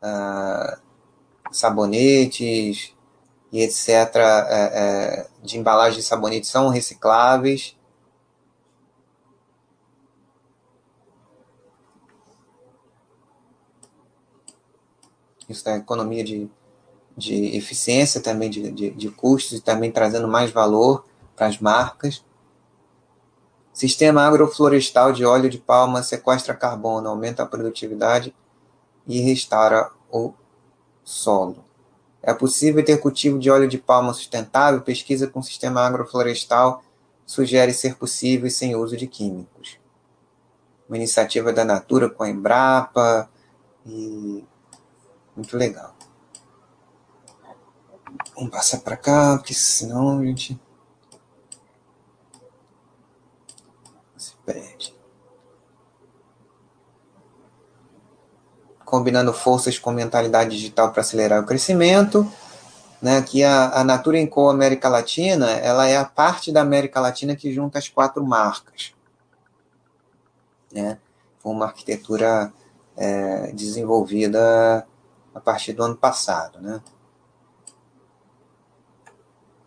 uh, sabonetes e etc., é, é, de embalagem de sabonete são recicláveis. Isso é economia de, de eficiência também, de, de, de custos e também trazendo mais valor para as marcas. Sistema agroflorestal de óleo de palma sequestra carbono, aumenta a produtividade e restaura o solo. É possível ter cultivo de óleo de palma sustentável? Pesquisa com sistema agroflorestal sugere ser possível sem uso de químicos. Uma iniciativa da Natura com a Embrapa e muito legal. Vamos passar para cá, porque senão a gente perde. Combinando forças com mentalidade digital para acelerar o crescimento. Né, que a, a Natura Co América Latina, ela é a parte da América Latina que junta as quatro marcas. Né? Uma arquitetura é, desenvolvida a partir do ano passado. Né?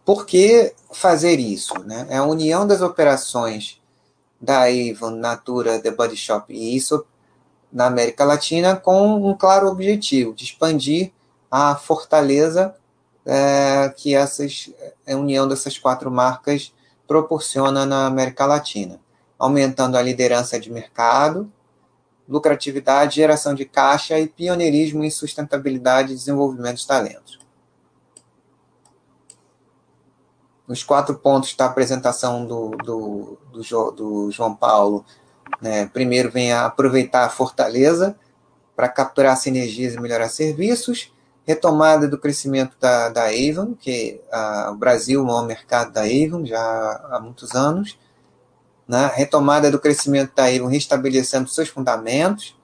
Por que fazer isso? Né? É a união das operações da Avon, Natura, The Body Shop e isso na América Latina com um claro objetivo de expandir a fortaleza é, que essas, a união dessas quatro marcas proporciona na América Latina, aumentando a liderança de mercado, lucratividade, geração de caixa e pioneirismo em sustentabilidade e desenvolvimento de talentos. Nos quatro pontos da apresentação do, do, do, do João Paulo, né, primeiro vem a aproveitar a fortaleza para capturar sinergias e melhorar serviços, retomada do crescimento da, da Avon, que a, o Brasil é o maior mercado da Avon já há muitos anos, né? retomada do crescimento da Avon, restabelecendo seus fundamentos,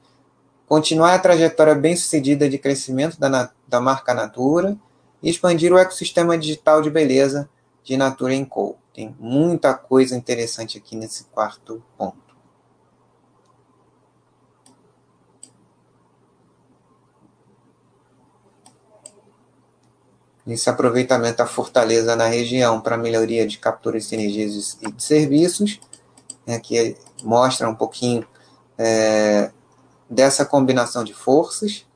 continuar a trajetória bem-sucedida de crescimento da, da marca Natura e expandir o ecossistema digital de beleza de Natura Co. Tem muita coisa interessante aqui nesse quarto ponto. Esse aproveitamento da fortaleza na região para melhoria de captura de sinergias e de serviços né, que mostra um pouquinho é, dessa combinação de forças.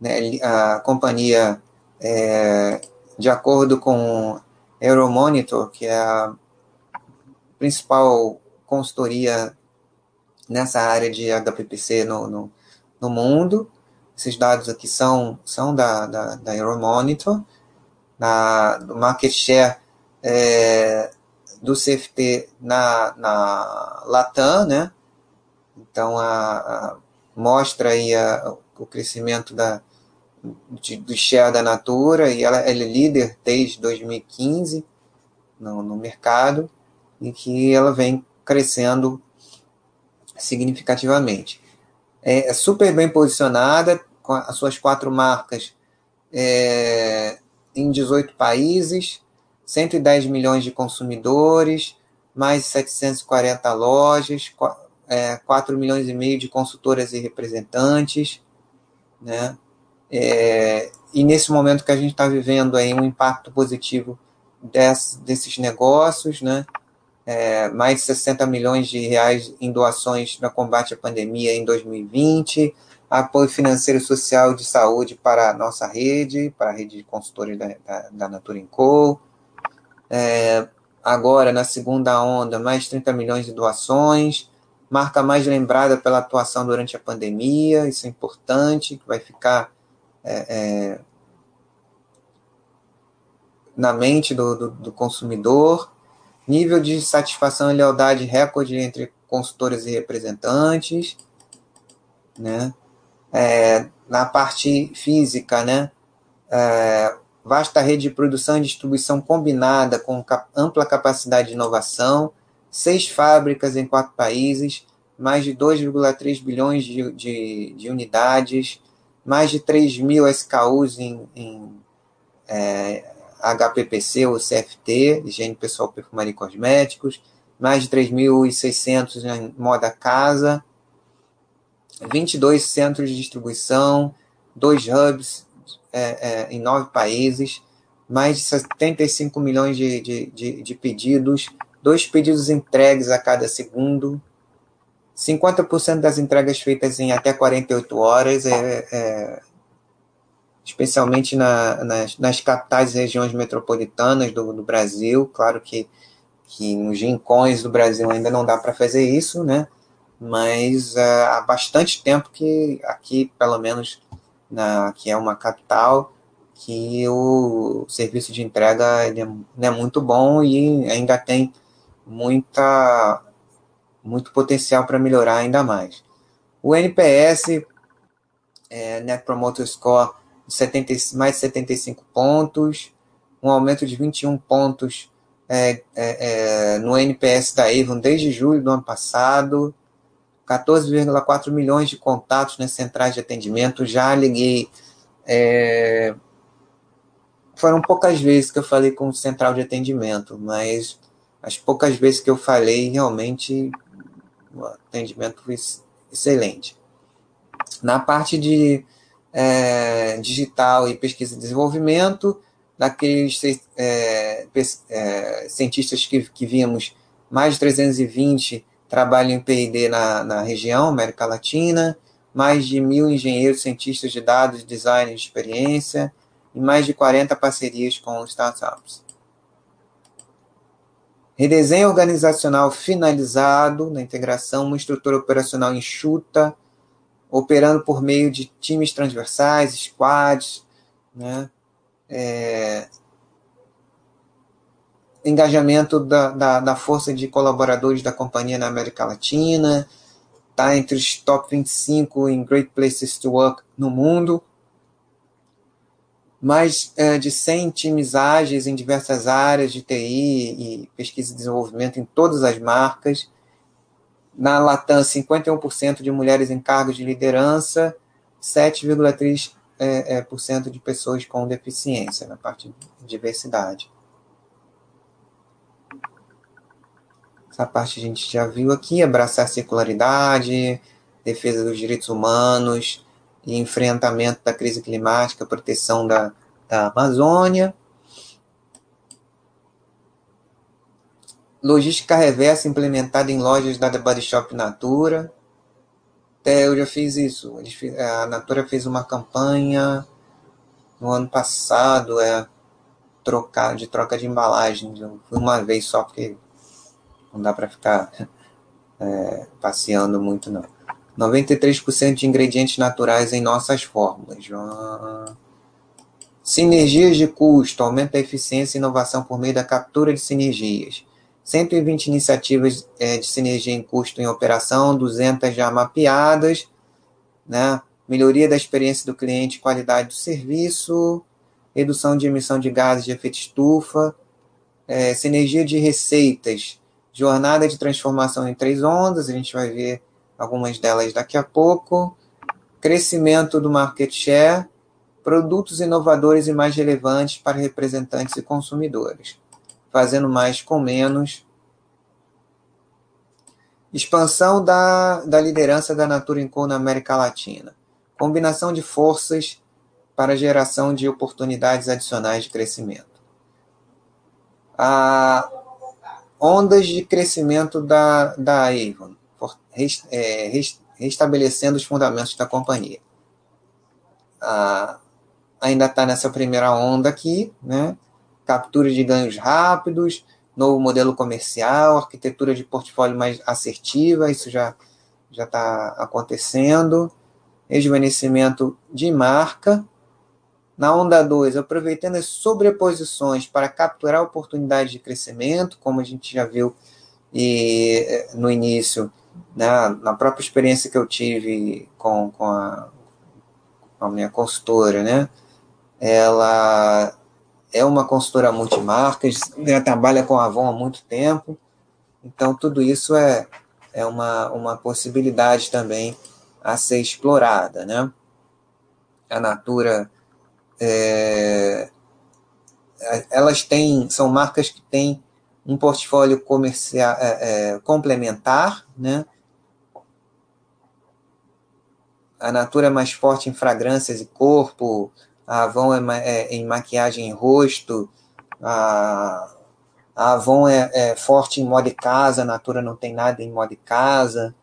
Né, a companhia, é, de acordo com Euromonitor, que é a principal consultoria nessa área de HPPC no, no, no mundo, esses dados aqui são, são da, da, da Euromonitor, na, do market share é, do CFT na, na Latam, né? Então, a, a mostra aí a, o crescimento da, de, do share da Natura, e ela, ela é líder desde 2015 no, no mercado, e que ela vem crescendo significativamente. É, é super bem posicionada, com as suas quatro marcas é, em 18 países, 110 milhões de consumidores, mais de 740 lojas, 4 é, milhões e meio de consultoras e representantes, né? É, e nesse momento que a gente está vivendo aí um impacto positivo desse, desses negócios, né? É, mais de 60 milhões de reais em doações para combate à pandemia em 2020, apoio financeiro social de saúde para a nossa rede, para a rede de consultores da, da, da Natura Co. É, agora, na segunda onda, mais 30 milhões de doações, marca mais lembrada pela atuação durante a pandemia, isso é importante, que vai ficar é, é, na mente do, do, do, consumidor, nível de satisfação e lealdade recorde entre consultores e representantes, né? É, na parte física, né? Vasta rede de produção e distribuição combinada com ampla capacidade de inovação, seis fábricas em quatro países, mais de 2,3 bilhões de, de, de, unidades, mais de 3 mil SKUs em, em é, HPPC ou CFT, higiene pessoal, perfumaria e cosméticos, mais de 3.600 em moda casa, 22 centros de distribuição, dois hubs é, é, em nove países, mais de 75 milhões de, de, de, de pedidos, dois pedidos entregues a cada segundo, 50% das entregas feitas em até 48 horas, é, é especialmente na, nas, nas, capitais e regiões metropolitanas do, do, Brasil. Claro que, que nos rincões do Brasil ainda não dá para fazer isso, né? mas uh, há bastante tempo que aqui, pelo menos na, que é uma capital, que o serviço de entrega ele é, é muito bom e ainda tem muita, muito potencial para melhorar ainda mais. O NPS, é, Net Promoter Score, 70, mais de 75 pontos, um aumento de 21 pontos é, é, é no NPS da Avon desde julho do ano passado, 14,4 milhões de contatos nas centrais de atendimento. Já liguei. É, foram poucas vezes que eu falei com central de atendimento, mas as poucas vezes que eu falei, realmente o atendimento foi excelente. Na parte de é, digital e pesquisa e desenvolvimento, daqueles é, é, cientistas que, que vimos, mais de 320 trabalho em P&D na, na região, América Latina, mais de mil engenheiros, cientistas de dados, design de experiência e mais de 40 parcerias com startups. Redesenho organizacional finalizado na integração, uma estrutura operacional enxuta, operando por meio de times transversais, squads, né? É, engajamento da, da, da, força de colaboradores da companhia na América Latina, está entre os top 25 em Great Places to Work no mundo, mais é, de 100 times ágeis em diversas áreas de TI e pesquisa e desenvolvimento em todas as marcas. Na Latam, 51% de mulheres em cargos de liderança, 7,3% é, é, de pessoas com deficiência na parte de diversidade. Essa parte a gente já viu aqui, abraçar a circularidade, defesa dos direitos humanos e enfrentamento da crise climática, proteção da, da Amazônia. Logística reversa implementada em lojas da The Body Shop Natura. Até eu já fiz isso. A Natura fez uma campanha no ano passado, é trocar de troca de embalagem. Eu fui uma vez só porque não dá para ficar é, passeando muito, não. 93% de ingredientes naturais em nossas fórmulas. Sinergias de custo, aumento da eficiência e inovação por meio da captura de sinergias. 120 iniciativas é, de sinergia em custo em operação, 200 já mapeadas, né? melhoria da experiência do cliente, qualidade do serviço, redução de emissão de gases de efeito estufa, é, sinergia de receitas, jornada de transformação em três ondas, a gente vai ver algumas delas daqui a pouco. Crescimento do market share, produtos inovadores e mais relevantes para representantes e consumidores, fazendo mais com menos. Expansão da, da liderança da Natura Co na América Latina. Combinação de forças para geração de oportunidades adicionais de crescimento. A ondas de crescimento da, da Avon, é, restabelecendo os fundamentos da companhia. ainda está nessa primeira onda aqui, né? captura de ganhos rápidos, novo modelo comercial, arquitetura de portfólio mais assertiva, isso já já está acontecendo, rejuvenescimento de marca. Na onda 2, aproveitando as sobreposições para capturar oportunidades de crescimento, como a gente já viu e, eh, no início, né, na própria experiência que eu tive com, com, a, com a minha consultora, né, ela é uma consultora multimarcas, já trabalha com a Avon há muito tempo, então tudo isso é, é uma, uma possibilidade também a ser explorada, né? A Natura, é, elas têm, são marcas que têm um portfólio comercial é, é, complementar, né? A Natura é mais forte em fragrâncias e corpo, a Avon é, é em maquiagem e rosto, a a Avon é, é forte em moda de casa, a Natura não tem nada em moda de casa.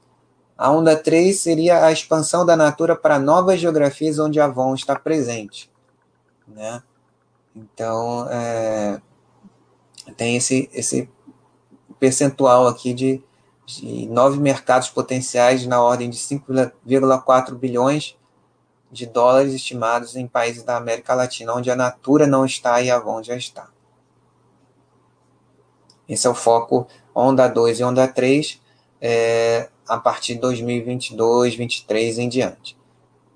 A onda 3 seria a expansão da Natura para novas geografias onde a Avon está presente. Né? Então, é, tem esse, esse percentual aqui de, de nove mercados potenciais na ordem de 5,4 bilhões de dólares estimados em países da América Latina, onde a Natura não está e a Avon já está. Esse é o foco onda 2 e onda 3 é, a partir de 2022, 2023 em diante.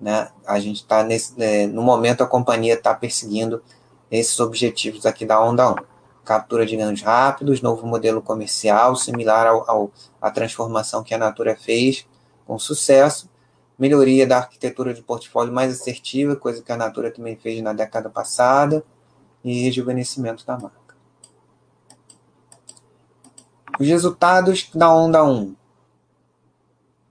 Né? A gente está nesse, é, no momento a companhia está perseguindo esses objetivos aqui da onda 1. Captura de ganhos rápidos, novo modelo comercial, similar ao, ao, à transformação que a Natura fez com sucesso, melhoria da arquitetura de portfólio mais assertiva, coisa que a Natura também fez na década passada, e rejuvenescimento da marca. Os resultados da onda 1.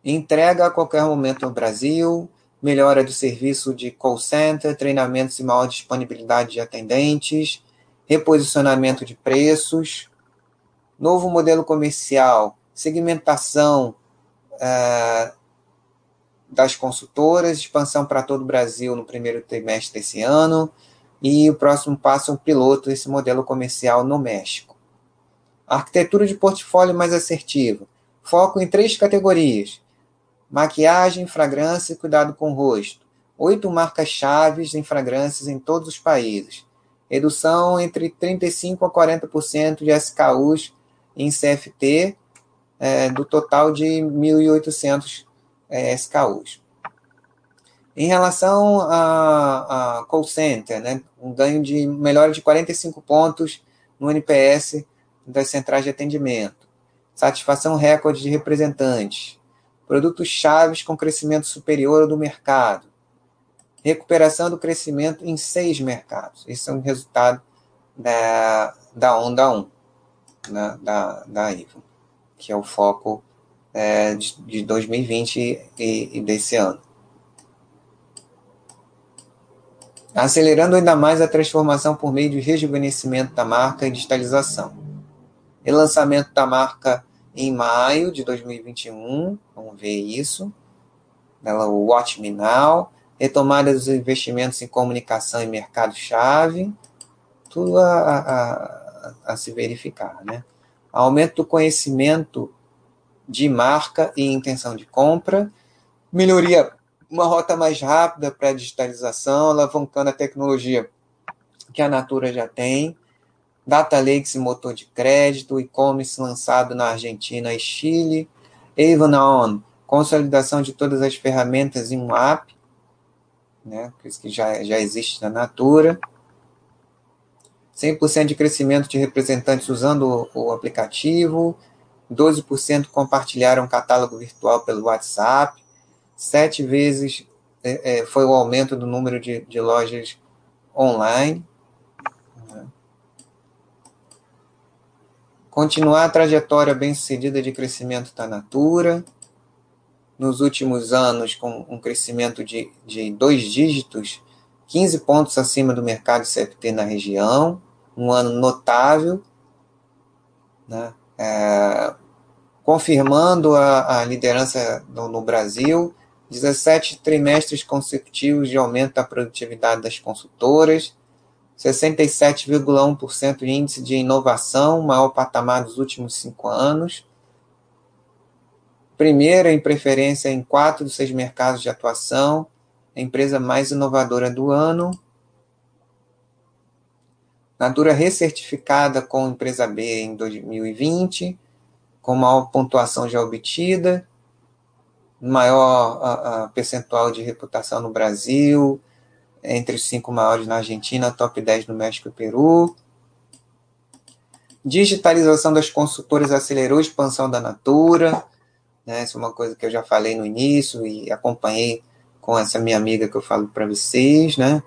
Entrega a qualquer momento no Brasil, melhora do serviço de call center, treinamentos e maior disponibilidade de atendentes, reposicionamento de preços, novo modelo comercial, segmentação é, das consultoras, expansão para todo o Brasil no primeiro trimestre desse ano, e o próximo passo é um piloto desse modelo comercial no México. Arquitetura de portfólio mais assertiva. Foco em três categorias: maquiagem, fragrância e cuidado com o rosto. Oito marcas-chave em fragrâncias em todos os países. Redução entre 35% a 40% de SKUs em CFT, é, do total de 1.800 é, SKUs. Em relação a, a call center, né, um ganho de melhora de 45 pontos no NPS das centrais de atendimento, satisfação recorde de representantes, produtos chaves com crescimento superior ao do mercado, recuperação do crescimento em seis mercados. Esse é um resultado da, da onda 1, né, da, da IVA, que é o foco é, de, de 2020 e, e desse ano. Acelerando ainda mais a transformação por meio de rejuvenescimento da marca e digitalização relançamento da marca em maio de 2021, vamos ver isso. O Watch Me Now, retomada dos investimentos em comunicação e mercado-chave, tudo a, a, a, se verificar. Né? Aumento do conhecimento de marca e intenção de compra, melhoria, uma rota mais rápida para a digitalização, alavancando a tecnologia que a Natura já tem, Data Lakes motor de crédito, e-commerce lançado na Argentina e Chile, Avon On, consolidação de todas as ferramentas em um app, né, que já, já existe na Natura, 100% de crescimento de representantes usando o, o aplicativo, 12% compartilharam catálogo virtual pelo WhatsApp, sete vezes é, é, foi o aumento do número de, de lojas online, continuar a trajetória bem-sucedida de crescimento da Natura, nos últimos anos com um crescimento de, de dois dígitos, 15 pontos acima do mercado CFT na região, um ano notável, né? É, confirmando a, a liderança no, no, Brasil, 17 trimestres consecutivos de aumento da produtividade das consultoras, 67,1% de índice de inovação, maior patamar dos últimos cinco anos, primeira em preferência em quatro dos seis mercados de atuação, a empresa mais inovadora do ano. Natura recertificada com empresa B em 2020, com maior pontuação já obtida, maior a, a percentual de reputação no Brasil, entre os cinco maiores na Argentina, top 10 no México e Peru. Digitalização das consultoras acelerou a expansão da Natura, né? Isso é uma coisa que eu já falei no início e acompanhei com essa minha amiga que eu falo para vocês, né?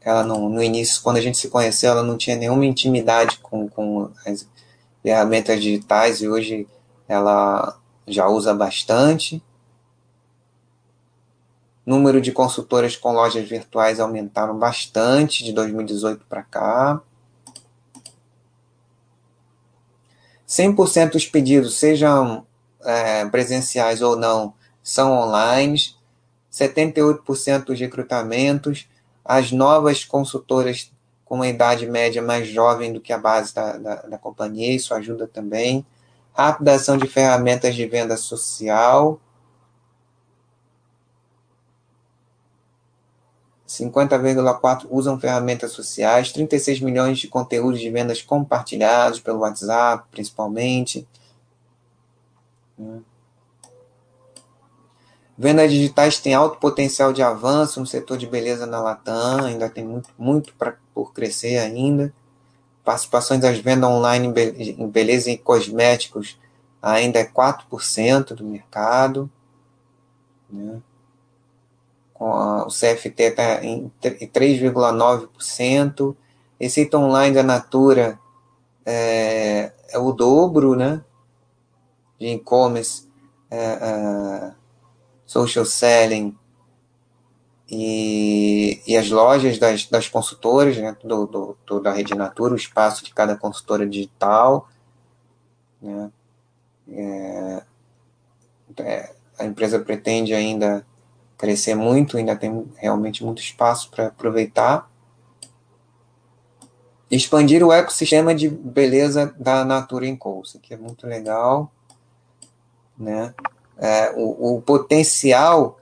Ela não, no início, quando a gente se conheceu, ela não tinha nenhuma intimidade com, com as ferramentas digitais e hoje ela já usa bastante. Número de consultoras com lojas virtuais aumentaram bastante de 2018 para cá. 100% dos pedidos, sejam é, presenciais ou não, são online, 78% dos recrutamentos, as novas consultoras com uma idade média mais jovem do que a base da, da, da companhia, isso ajuda também. Rápida ação de ferramentas de venda social. 50,4 usam ferramentas sociais, 36 milhões de conteúdos de vendas compartilhados pelo WhatsApp, principalmente. Vendas digitais têm alto potencial de avanço no setor de beleza na Latam, ainda tem muito, muito pra, por crescer ainda. Participações das vendas online em beleza e cosméticos ainda é 4% do mercado. Né? O CFT está em 3,9%. Receita online da Natura é, é o dobro né? de e-commerce. É, é, social selling e, e as lojas das, das consultoras, né, do, do, do, da Rede Natura, o espaço de cada consultora digital. Né, é, é, a empresa pretende ainda crescer muito, ainda tem realmente muito espaço para aproveitar. Expandir o ecossistema de beleza da Natura Co. Isso aqui é muito legal. Né? é, o, o, potencial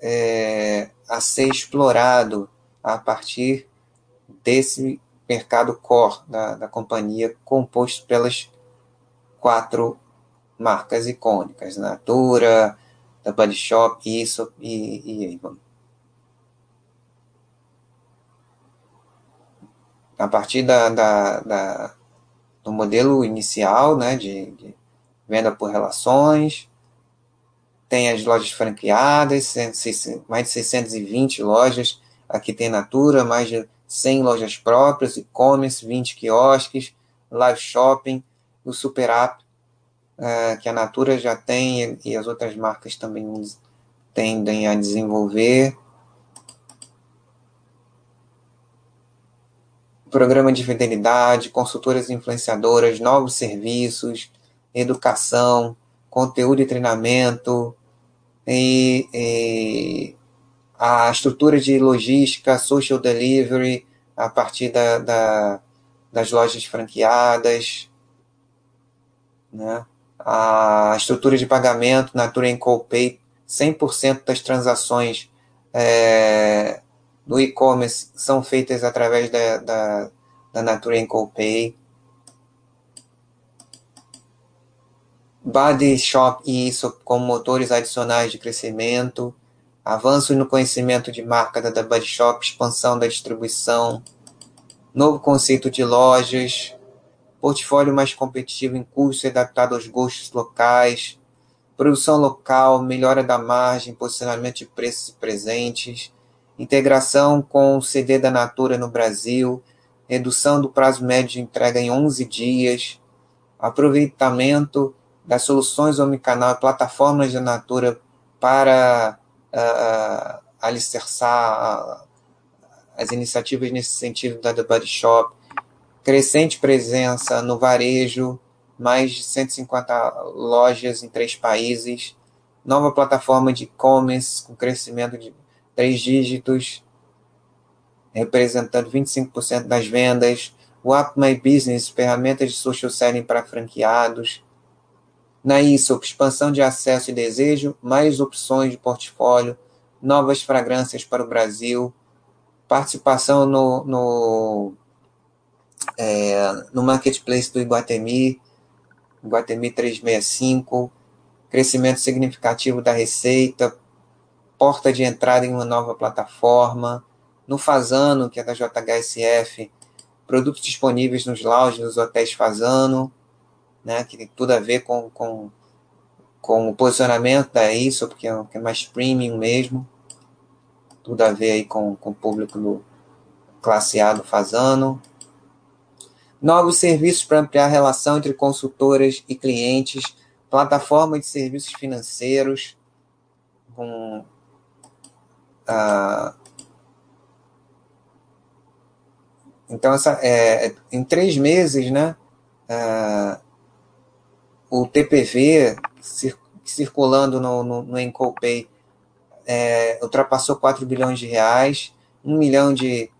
é, a ser explorado a partir desse mercado core da, da companhia, composto pelas quatro marcas icônicas, Natura, da Body Shop, isso e, e Avon. A partir da, da, da, do modelo inicial né, de, de venda por relações, tem as lojas franqueadas, mais de 620 lojas. Aqui tem Natura, mais de 100 lojas próprias, e-commerce, 20 quiosques, live shopping, o Super App, uh, que a Natura já tem e as outras marcas também tendem a desenvolver. Programa de fidelidade, consultoras influenciadoras, novos serviços, educação, conteúdo e treinamento, e, e a estrutura de logística, social delivery, a partir da, da, das lojas franqueadas, né? A estrutura de pagamento, Natura Pay, 100% das transações é, no e-commerce são feitas através da, da, da Natura Pay. Body Shop e isso como motores adicionais de crescimento, avanço no conhecimento de marca da Body Shop, expansão da distribuição, novo conceito de lojas, portfólio mais competitivo em custo adaptado aos gostos locais, produção local, melhora da margem, posicionamento de preços e presentes, integração com o CD da Natura no Brasil, redução do prazo médio de entrega em 11 dias, aproveitamento das soluções omnicanal e plataformas de Natura para uh, alicerçar as iniciativas nesse sentido da The Body Shop, crescente presença no varejo, mais de 150 lojas em três países, nova plataforma de e-commerce com crescimento de três dígitos, representando 25% das vendas, o App My Business, ferramentas de social selling para franqueados, na ISOP, expansão de acesso e desejo, mais opções de portfólio, novas fragrâncias para o Brasil, participação no, no, é, no marketplace do Iguatemi, Iguatemi 365, crescimento significativo da receita, porta de entrada em uma nova plataforma, no Fazano, que é da JHSF, produtos disponíveis nos lounges dos hotéis Fazano, né, que tem tudo a ver com, com, com o posicionamento da ISO, porque é, é mais premium mesmo, tudo a ver aí com, com o público do classe A do Fazano. Novos serviços para ampliar a relação entre consultoras e clientes, plataforma de serviços financeiros, com ah, então essa é, em três meses, né? Ah, o TPV circulando no, no, no Encopay é, ultrapassou 4 bilhões de reais, 1 milhão de,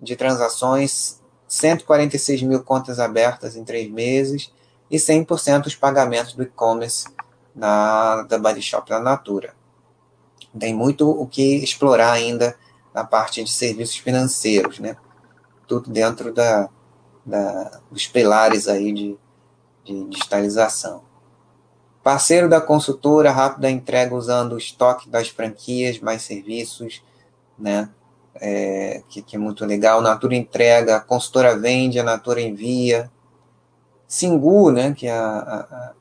de transações, 146 mil contas abertas em três meses e 100% dos pagamentos do e-commerce da Body Shop da Natura. Tem muito o que explorar ainda na parte de serviços financeiros, né? Tudo dentro da, da dos pilares aí de, de digitalização. Parceiro da consultora, rápida entrega usando o estoque das franquias, mais serviços, né? É, que, que, é muito legal. Natura entrega, a consultora vende, a Natura envia. Singu, né? Que é a, a,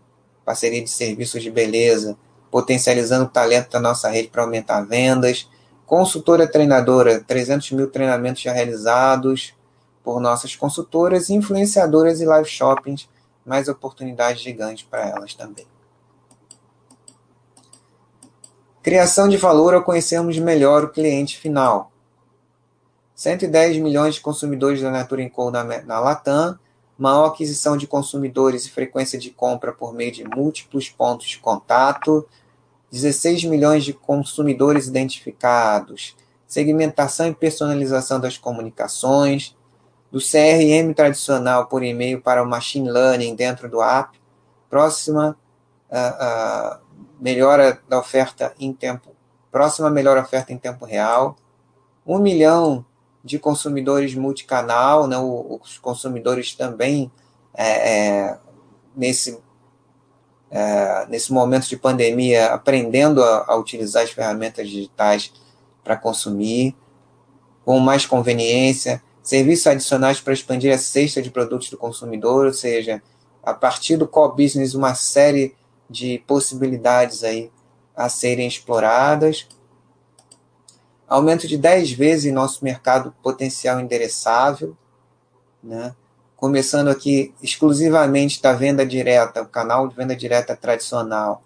parceria de serviços de beleza, potencializando o talento da nossa rede para aumentar vendas. Consultora treinadora, 300 mil treinamentos já realizados por nossas consultoras, influenciadoras e live shoppings mais oportunidades gigantes para elas também. Criação de valor ao conhecermos melhor o cliente final. 110 milhões de consumidores da Natura Co na, na Latam, maior aquisição de consumidores e frequência de compra por meio de múltiplos pontos de contato, 16 milhões de consumidores identificados, segmentação e personalização das comunicações, do CRM tradicional por e-mail para o machine learning dentro do app, próxima uh, uh, melhora da oferta em tempo, próxima melhor oferta em tempo real, um milhão de consumidores multicanal, né, os consumidores também é, é, nesse é, nesse momento de pandemia aprendendo a, a utilizar as ferramentas digitais para consumir com mais conveniência serviços adicionais para expandir a cesta de produtos do consumidor, ou seja, a partir do core business, uma série de possibilidades aí a serem exploradas. Aumento de 10 vezes em nosso mercado potencial endereçável, né? começando aqui exclusivamente da venda direta, o canal de venda direta tradicional,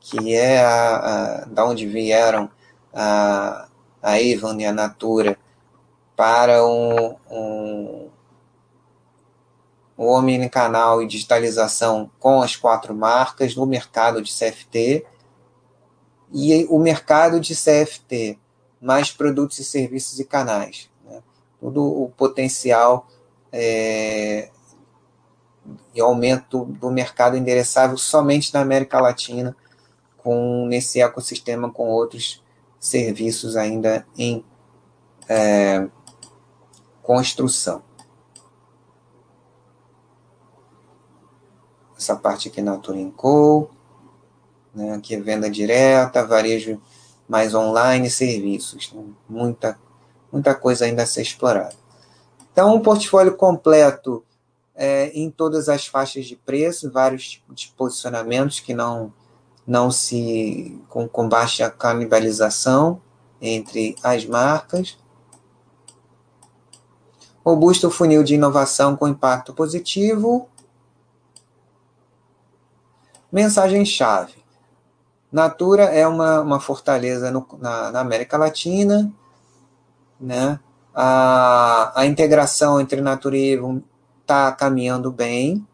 que é a, a, da onde vieram a, a Avon e a Natura, para um, um, um omnicanal e digitalização com as quatro marcas no mercado de CFT e o mercado de CFT, mais produtos e serviços e canais. Né? Todo o potencial é, e aumento do mercado endereçável somente na América Latina, com nesse ecossistema com outros serviços ainda em é, construção. Essa parte aqui na Turing né, aqui é venda direta, varejo mais online, serviços. Né, muita, muita coisa ainda a ser explorada. Então, um portfólio completo é, em todas as faixas de preço, vários tipos de posicionamentos que não, não se. com, com baixa canibalização entre as marcas robusto funil de inovação com impacto positivo. Mensagem-chave. Natura é uma, uma fortaleza no, na, na, América Latina, né? A, a integração entre Natura e Avon está caminhando bem.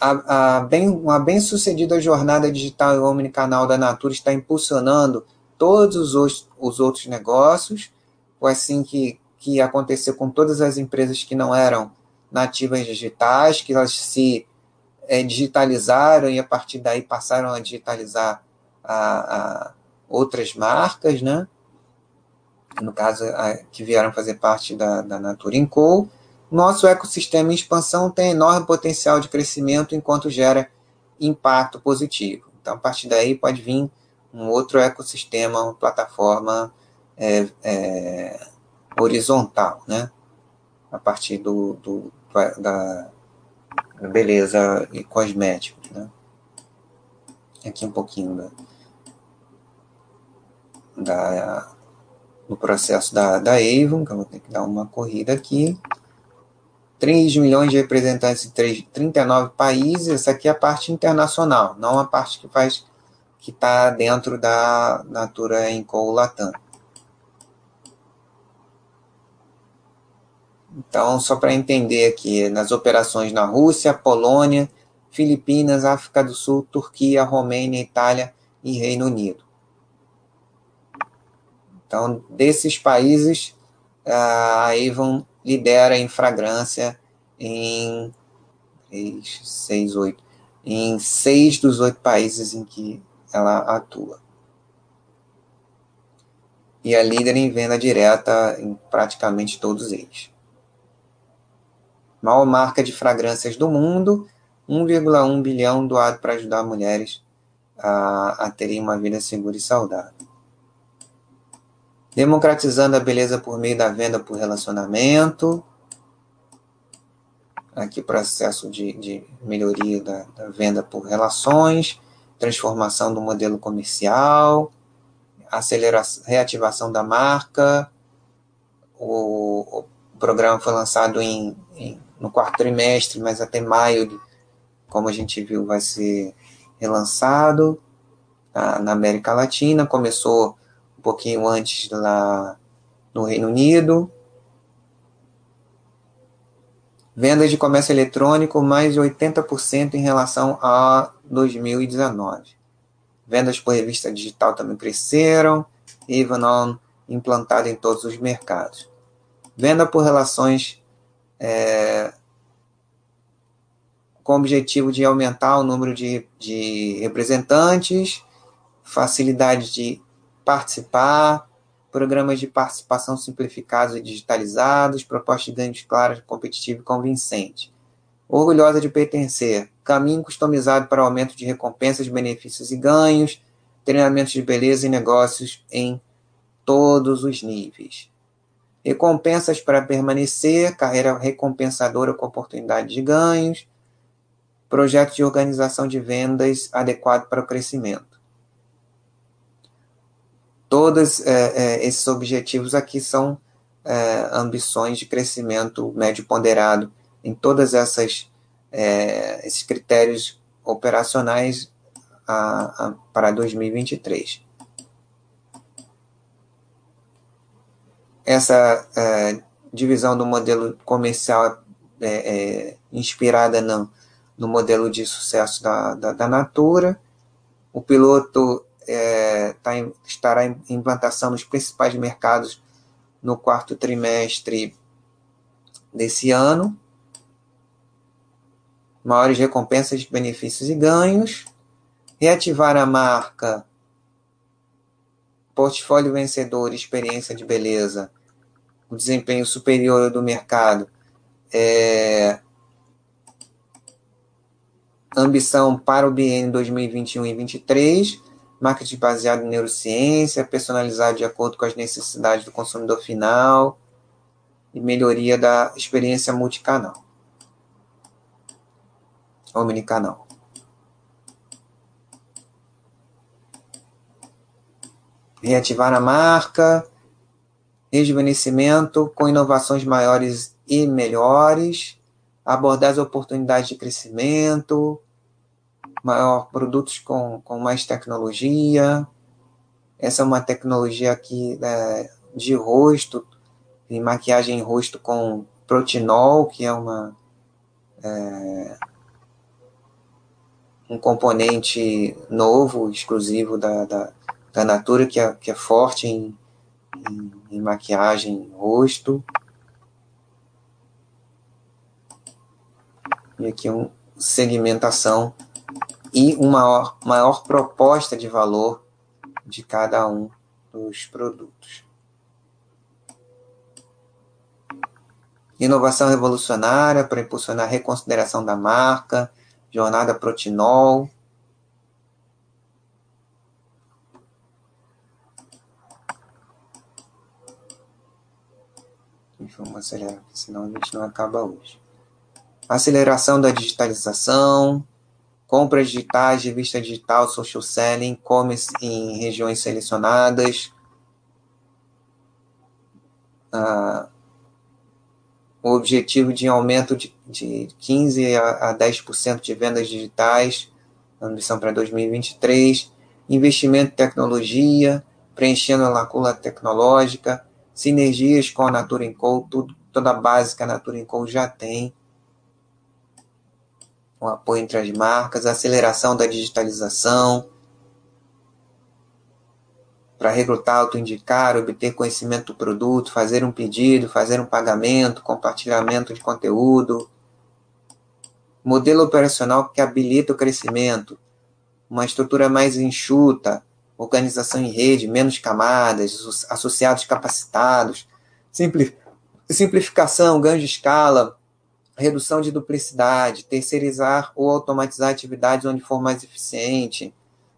A, a, bem. Uma bem-sucedida jornada digital e omnicanal da Natura está impulsionando todos os, os outros negócios. Foi assim que, que aconteceu com todas as empresas que não eram nativas digitais, que elas se é, digitalizaram e a partir daí passaram a digitalizar a, a outras marcas, né? no caso, a, que vieram fazer parte da, da Natura Co. Nosso ecossistema em expansão tem enorme potencial de crescimento enquanto gera impacto positivo. Então, a partir daí pode vir um outro ecossistema, uma plataforma é, é, horizontal, né? A partir do, do da, beleza e cosméticos, né? Aqui um pouquinho da, da do processo da, da Avon, que eu vou ter que dar uma corrida aqui. 3 milhões de representantes em 3, 39 países, essa aqui é a parte internacional, não a parte que faz que está dentro da Natura Encol Latam. Então, só para entender aqui, nas operações na Rússia, Polônia, Filipinas, África do Sul, Turquia, Romênia, Itália e Reino Unido. Então, desses países, a Avon lidera em fragrância em seis, oito, em seis dos oito países em que ela atua. E é líder em venda direta em praticamente todos eles maior marca de fragrâncias do mundo, 1,1 bilhão doado para ajudar mulheres a, a terem uma vida segura e saudável. Democratizando a beleza por meio da venda por relacionamento. Aqui, processo de, de melhoria da, da venda por relações, transformação do modelo comercial, aceleração, reativação da marca. O, o programa foi lançado em, em no quarto trimestre, mas até maio, como a gente viu, vai ser relançado tá? na América Latina. Começou um pouquinho antes lá no Reino Unido. Vendas de comércio eletrônico mais de 80% em relação a 2019. Vendas por revista digital também cresceram, Evanon implantado em todos os mercados. Venda por relações é, com o objetivo de aumentar o número de, de representantes, facilidade de participar, programas de participação simplificados e digitalizados, propostas de ganhos claras, competitiva e convincente. Orgulhosa de pertencer, caminho customizado para aumento de recompensas, benefícios e ganhos, treinamentos de beleza e negócios em todos os níveis. Recompensas para permanecer, carreira recompensadora com oportunidade de ganhos, projeto de organização de vendas adequado para o crescimento. Todos é, é, esses objetivos aqui são é, ambições de crescimento médio ponderado em todas essas é, esses critérios operacionais a, a, para 2023. Essa é, divisão do modelo comercial é, é, inspirada no, no modelo de sucesso da, da, da Natura. O piloto é, tá em, estará em implantação nos principais mercados no quarto trimestre desse ano. Maiores recompensas, benefícios e ganhos. Reativar a marca portfólio vencedor, experiência de beleza o desempenho superior do mercado, é, ambição para o biênio 2021 e 2023, marketing baseado em neurociência, personalizado de acordo com as necessidades do consumidor final e melhoria da experiência multicanal. Omnicanal. Reativar a marca, rejuvenescimento com inovações maiores e melhores, abordar as oportunidades de crescimento, maior produtos com, com mais tecnologia. Essa é uma tecnologia aqui é, de rosto, de maquiagem em rosto com protinol, que é uma é, um componente novo, exclusivo da, da, da Natura, que é, que é forte em, em, em maquiagem em rosto. E aqui um segmentação e uma maior, maior proposta de valor de cada um dos produtos. Inovação revolucionária para impulsionar a reconsideração da marca, jornada Protinol. Vamos acelerar, senão a gente não acaba hoje. Aceleração da digitalização, compras digitais, revista digital, social selling, e-commerce em regiões selecionadas, ah, o objetivo de aumento de, de 15% a, a 10% de vendas digitais, ambição para 2023, investimento em tecnologia, preenchendo a lacuna tecnológica, sinergias com a Natura Co, tudo, toda a base que a Natura Co já tem, o apoio entre as marcas, aceleração da digitalização, para recrutar, autoindicar, obter conhecimento do produto, fazer um pedido, fazer um pagamento, compartilhamento de conteúdo. Modelo operacional que habilita o crescimento, uma estrutura mais enxuta, organização em rede, menos camadas, associados capacitados, simplificação, ganho de escala, redução de duplicidade, terceirizar ou automatizar atividades onde for mais eficiente,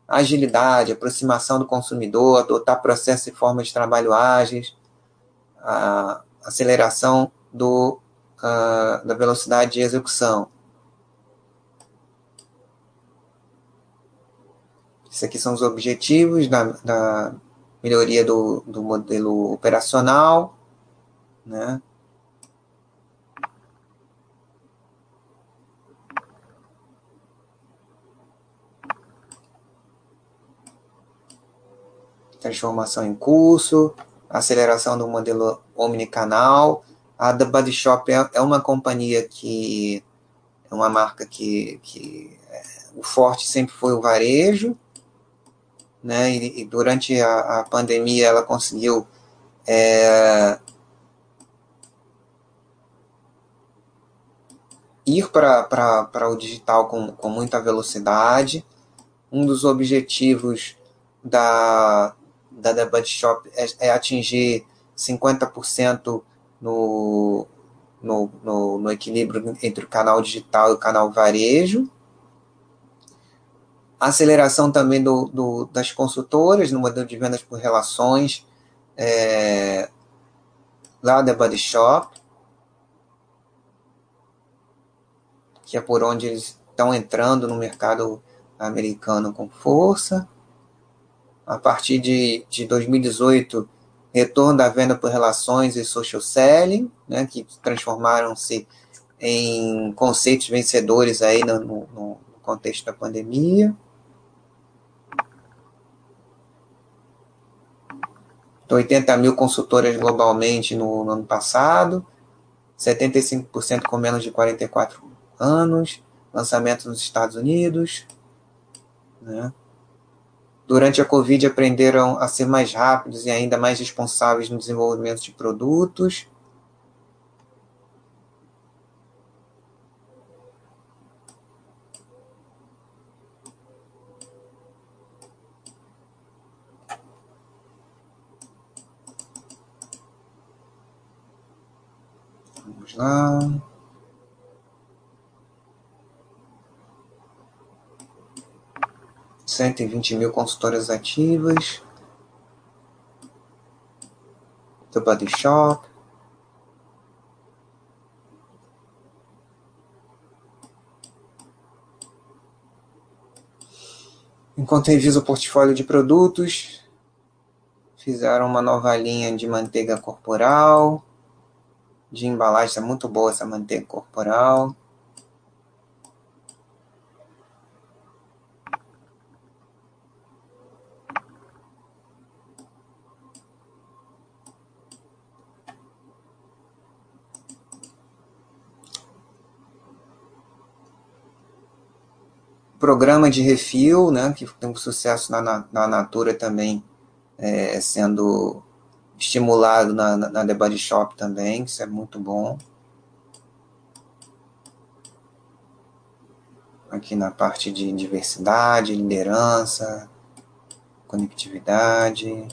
agilidade, aproximação do consumidor, adotar processos e formas de trabalho ágeis, a aceleração do, uh, da velocidade de execução. Esses aqui são os objetivos da, da melhoria do, do modelo operacional, né? transformação em curso, aceleração do modelo omnicanal. A The Body Shop é, é uma companhia que é uma marca que, que é, o forte sempre foi o varejo, né? E, e durante a, a, pandemia ela conseguiu é, ir para o digital com, com muita velocidade. Um dos objetivos da, da The Bud Shop é, é atingir 50% no, no, no, no, equilíbrio entre o canal digital e o canal varejo. Aceleração também do, do, das consultoras no modelo de vendas por relações é, lá da Body Shop, que é por onde eles estão entrando no mercado americano com força a partir de, de 2018, retorno da venda por relações e social selling, né, que transformaram-se em conceitos vencedores aí no, no, no contexto da pandemia. 80 mil consultoras globalmente no, no ano passado, 75% com menos de 44 anos, lançamento nos Estados Unidos, né? durante a Covid aprenderam a ser mais rápidos e ainda mais responsáveis no desenvolvimento de produtos. Vamos lá. 120 mil consultoras ativas. The Body Shop. Enquanto revisa o portfólio de produtos, fizeram uma nova linha de manteiga corporal, de embalagem, é muito boa essa manteiga corporal. programa de refil, né, que tem um sucesso na, na, na Natura também é, sendo estimulado na, na, na The Body Shop também, isso é muito bom. Aqui na parte de diversidade, liderança, conectividade.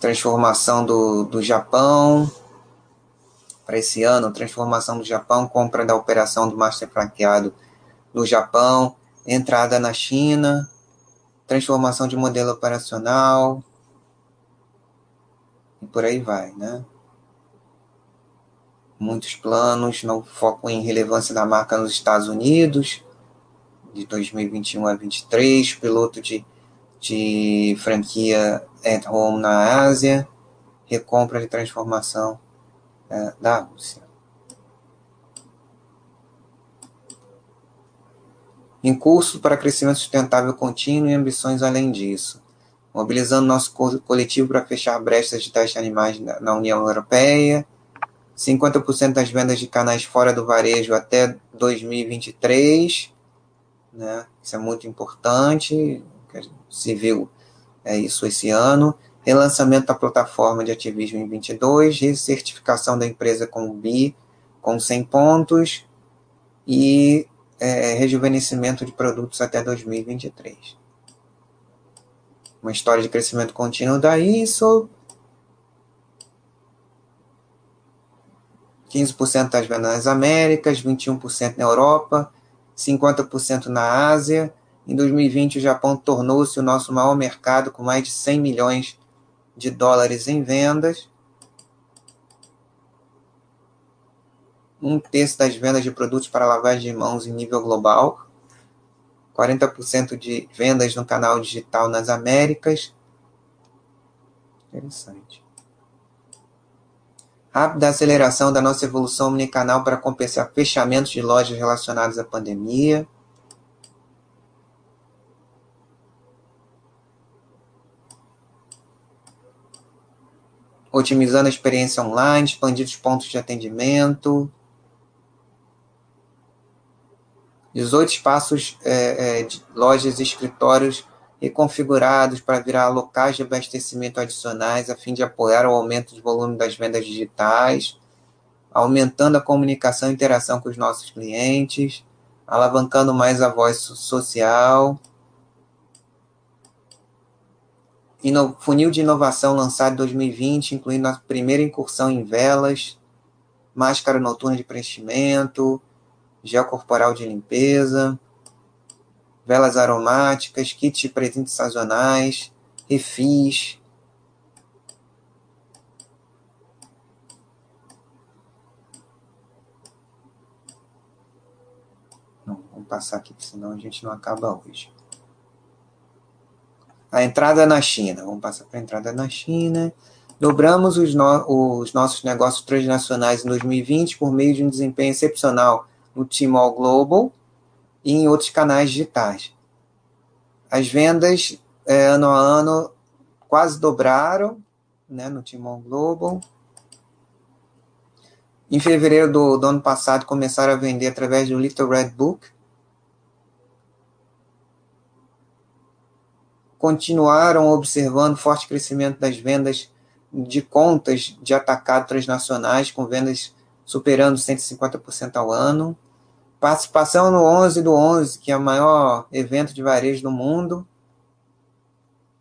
Transformação do, do Japão para esse ano, transformação do Japão, compra da operação do Master Franqueado no Japão, entrada na China, transformação de modelo operacional e por aí vai, né? Muitos planos, no foco em relevância da marca nos Estados Unidos, de 2021 a 2023, piloto de, de franquia at home na Ásia, recompra de transformação é, da Rússia. Em curso para crescimento sustentável contínuo e ambições além disso, mobilizando nosso coletivo para fechar brechas de testes de animais na União Europeia, 50% das vendas de canais fora do varejo até 2023, né? Isso é muito importante, se viu é isso esse ano. Relançamento da plataforma de ativismo em 22, recertificação da empresa com o BI com 100 pontos e é, rejuvenescimento de produtos até 2023. Uma história de crescimento contínuo da ISO. 15% das vendas nas Américas, 21% na Europa, 50% na Ásia. Em 2020, o Japão tornou-se o nosso maior mercado, com mais de 100 milhões de dólares em vendas. Um terço das vendas de produtos para lavagem de mãos em nível global, 40% de vendas no canal digital nas Américas. Interessante. Rápida aceleração da nossa evolução omnicanal para compensar fechamentos de lojas relacionados à pandemia. Otimizando a experiência online, expandindo os pontos de atendimento, 18 espaços, é, é, de lojas e escritórios reconfigurados para virar locais de abastecimento adicionais a fim de apoiar o aumento do volume das vendas digitais, aumentando a comunicação e interação com os nossos clientes, alavancando mais a voz social. Funil de inovação lançado em 2020, incluindo a primeira incursão em velas, máscara noturna de preenchimento, gel corporal de limpeza, velas aromáticas, kits de presentes sazonais, refis. Não, vamos passar aqui, senão a gente não acaba hoje. A entrada na China. Vamos passar para a entrada na China. Dobramos os, no, os nossos negócios transnacionais em 2020 por meio de um desempenho excepcional no Tmall Global e em outros canais digitais. As vendas é, ano a ano quase dobraram né, no Tmall Global. Em fevereiro do, do, ano passado, começaram a vender através do Little Red Book. Continuaram observando forte crescimento das vendas de contas de atacado transnacionais, com vendas superando 150% ao ano. Participação no 11 do 11, que é o maior evento de varejo do mundo,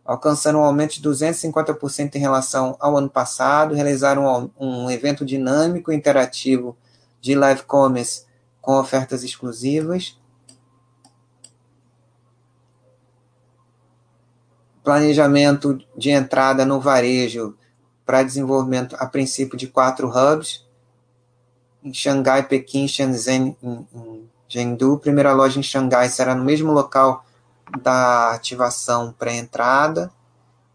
alcançando um aumento de 250% em relação ao ano passado. Realizaram um, um evento dinâmico e interativo de live commerce com ofertas exclusivas. Planejamento de entrada no varejo para desenvolvimento a princípio de quatro hubs em Xangai, Pequim, Shenzhen, em, em Chengdu. Primeira loja em Xangai será no mesmo local da ativação pré-entrada.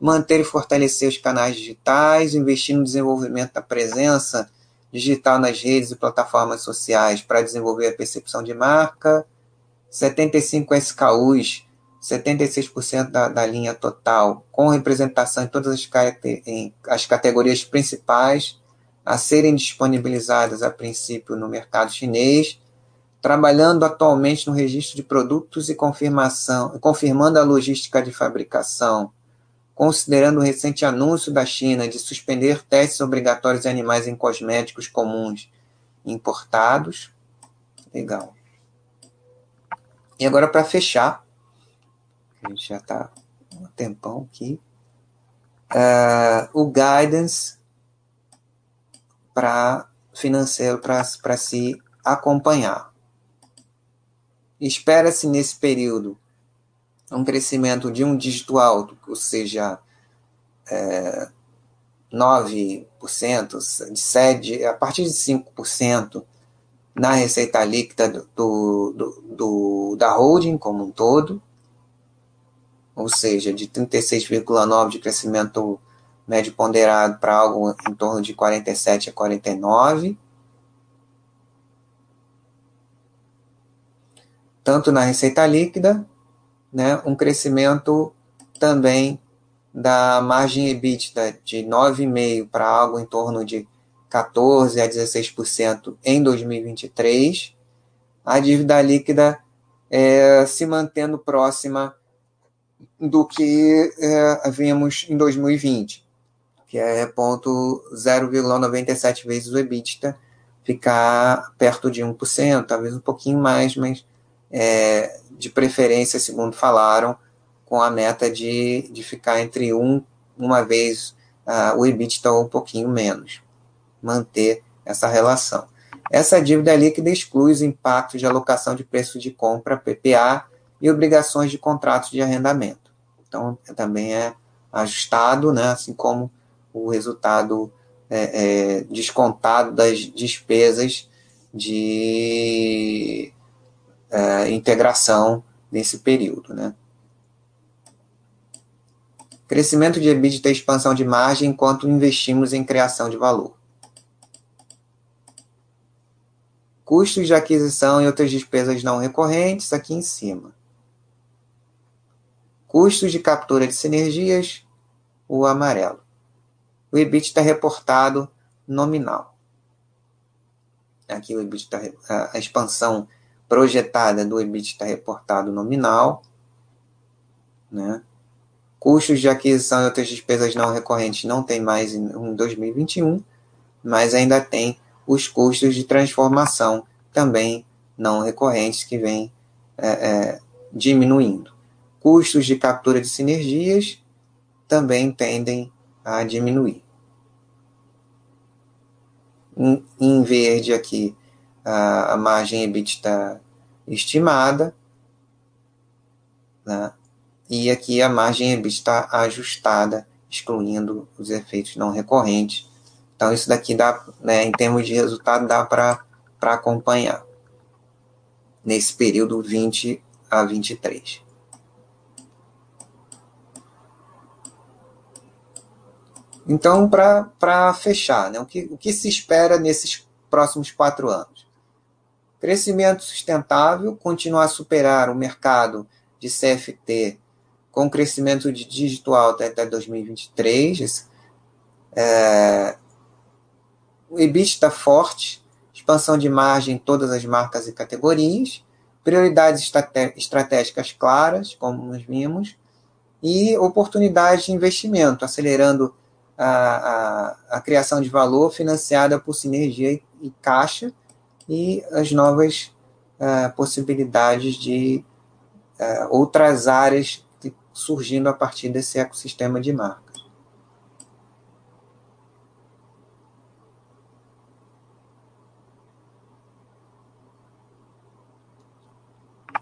Manter e fortalecer os canais digitais, investir no desenvolvimento da presença digital nas redes e plataformas sociais para desenvolver a percepção de marca. 75 SKUs, 76% da, da linha total, com representação em todas as, em, as categorias principais a serem disponibilizadas a princípio no mercado chinês, trabalhando atualmente no registro de produtos e confirmação, confirmando a logística de fabricação, considerando o recente anúncio da China de suspender testes obrigatórios em animais em cosméticos comuns importados. Legal. E agora, para fechar, a gente já está um tempão aqui, uh, o guidance para financeiro para se acompanhar. Espera-se nesse período um crescimento de um dígito alto, ou seja, é, 9%, de 7, a partir de 5% na receita líquida do, do, do, da holding como um todo, ou seja, de 36,9% de crescimento médio ponderado para algo em torno de 47 a 49. Tanto na receita líquida, né, um crescimento também da margem EBITDA de 9,5% para algo em torno de 14 a 16% em 2023, a dívida líquida é, se mantendo próxima do que é, vimos em 2020, que é ponto 0,97 vezes o EBITDA, ficar perto de 1%, talvez um pouquinho mais, mas é, de preferência, segundo falaram, com a meta de, de ficar entre um, uma vez uh, o EBITDA ou um pouquinho menos manter essa relação. Essa dívida líquida exclui os impactos de alocação de preço de compra, PPA, e obrigações de contratos de arrendamento. Então, também é ajustado, né, assim como o resultado é, é, descontado das despesas de é, integração nesse período. Né. Crescimento de EBITDA e expansão de margem enquanto investimos em criação de valor. custos de aquisição e outras despesas não recorrentes, aqui em cima. Custos de captura de sinergias, o amarelo. O EBIT está reportado nominal. Aqui o EBIT está, a expansão projetada do EBIT está reportado nominal. Né? Custos de aquisição e outras despesas não recorrentes não tem mais em 2021, mas ainda tem os custos de transformação também não recorrentes que vêm é, é, diminuindo. Custos de captura de sinergias também tendem a diminuir. Em, verde aqui, a, a margem EBITDA estimada, né? e aqui a margem EBITDA ajustada, excluindo os efeitos não recorrentes, então, isso daqui dá, né, em termos de resultado, dá para acompanhar nesse período 20 a 23. Então, para fechar, né, o, que, o que se espera nesses próximos quatro anos? Crescimento sustentável, continuar a superar o mercado de CFT com crescimento de dígito alto até 2023. É, o EBITDA forte, expansão de margem em todas as marcas e categorias, prioridades estratégicas claras, como nós vimos, e oportunidades de investimento, acelerando a, a, a criação de valor financiada por sinergia e, e caixa e as novas uh, possibilidades de uh, outras áreas surgindo a partir desse ecossistema de marca.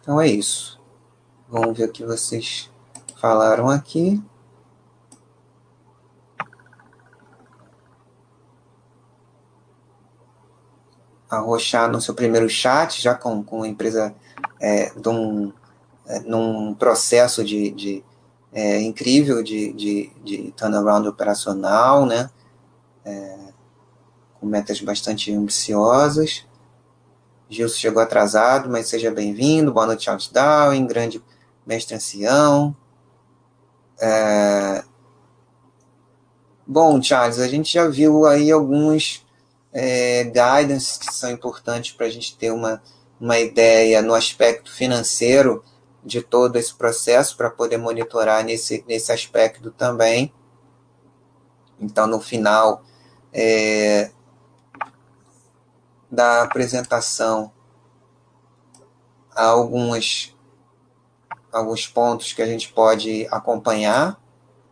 Então é isso. Vamos ver o que vocês falaram aqui. Arrochar no seu primeiro chat, já com, com a empresa é, de um, é, num processo de, de é, incrível de, de, de turnaround operacional, né? É, com metas bastante ambiciosas. Gilson chegou atrasado, mas seja bem-vindo. Boa noite, Darwin, grande mestre ancião. É... Bom, Charles, a gente já viu aí alguns é, guidance que são importantes para a gente ter uma, uma ideia no aspecto financeiro de todo esse processo, para poder monitorar nesse, nesse aspecto também. Então, no final é, da apresentação, há alguns, alguns pontos que a gente pode acompanhar,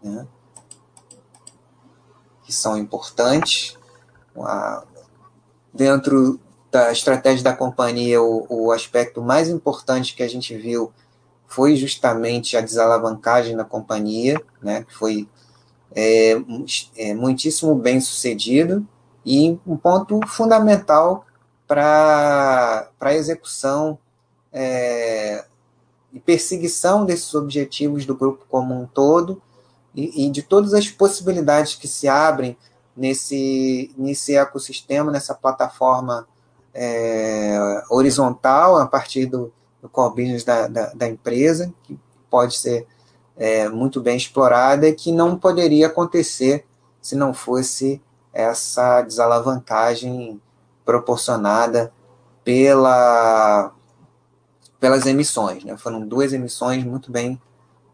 né, que são importantes. Dentro da estratégia da companhia, o, o aspecto mais importante que a gente viu foi justamente a desalavancagem da companhia, né, que foi é, é, muitíssimo bem sucedido e um ponto fundamental para a execução é, e perseguição desses objetivos do grupo como um todo e, e, de todas as possibilidades que se abrem nesse, nesse ecossistema, nessa plataforma é, horizontal a partir do, do core business da, da, da empresa, que pode ser é, muito bem explorada e que não poderia acontecer se não fosse essa desalavancagem proporcionada pela, pelas emissões. Né? Foram duas emissões muito bem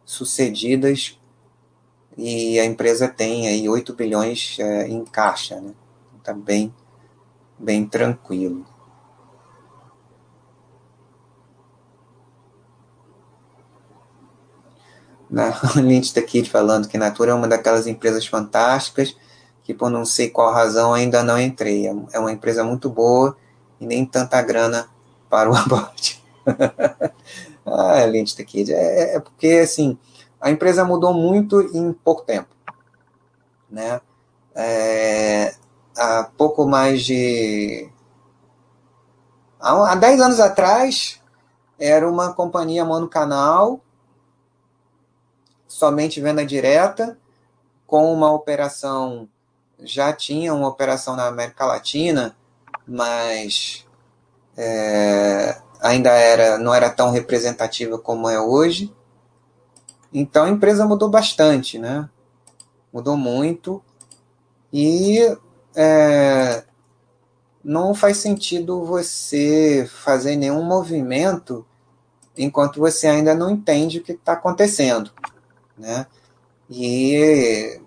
sucedidas e a empresa tem aí 8 bilhões é, em caixa. Né? Está bem, bem tranquilo. na Lynch está aqui falando que Natura é uma daquelas empresas fantásticas que por não sei qual razão ainda não entrei. É uma empresa muito boa e nem tanta grana para o aborte. ah, Lynch está aqui. É, é, porque, assim, a empresa mudou muito em pouco tempo. Né? É, há pouco mais de... Há 10 anos atrás, era uma companhia monocanal somente venda direta, com uma operação, já tinha uma operação na América Latina, mas é, ainda era, não era tão representativa como é hoje. Então a empresa mudou bastante, né? Mudou muito e é, não faz sentido você fazer nenhum movimento enquanto você ainda não entende o que está acontecendo né? E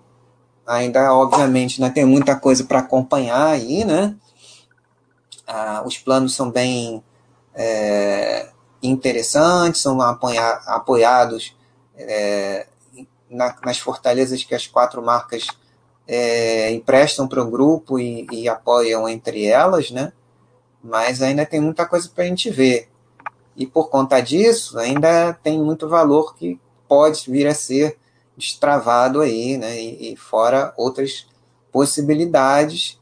ainda, obviamente, né, tem muita coisa para acompanhar aí, né? Ah, os planos são bem é, interessantes, são apoia apoiados é, na, nas fortalezas que as quatro marcas é, emprestam para o grupo e, e, apoiam entre elas, né? Mas ainda tem muita coisa para a gente ver. E por conta disso, ainda tem muito valor que pode vir a ser destravado aí, né? E, e fora outras possibilidades.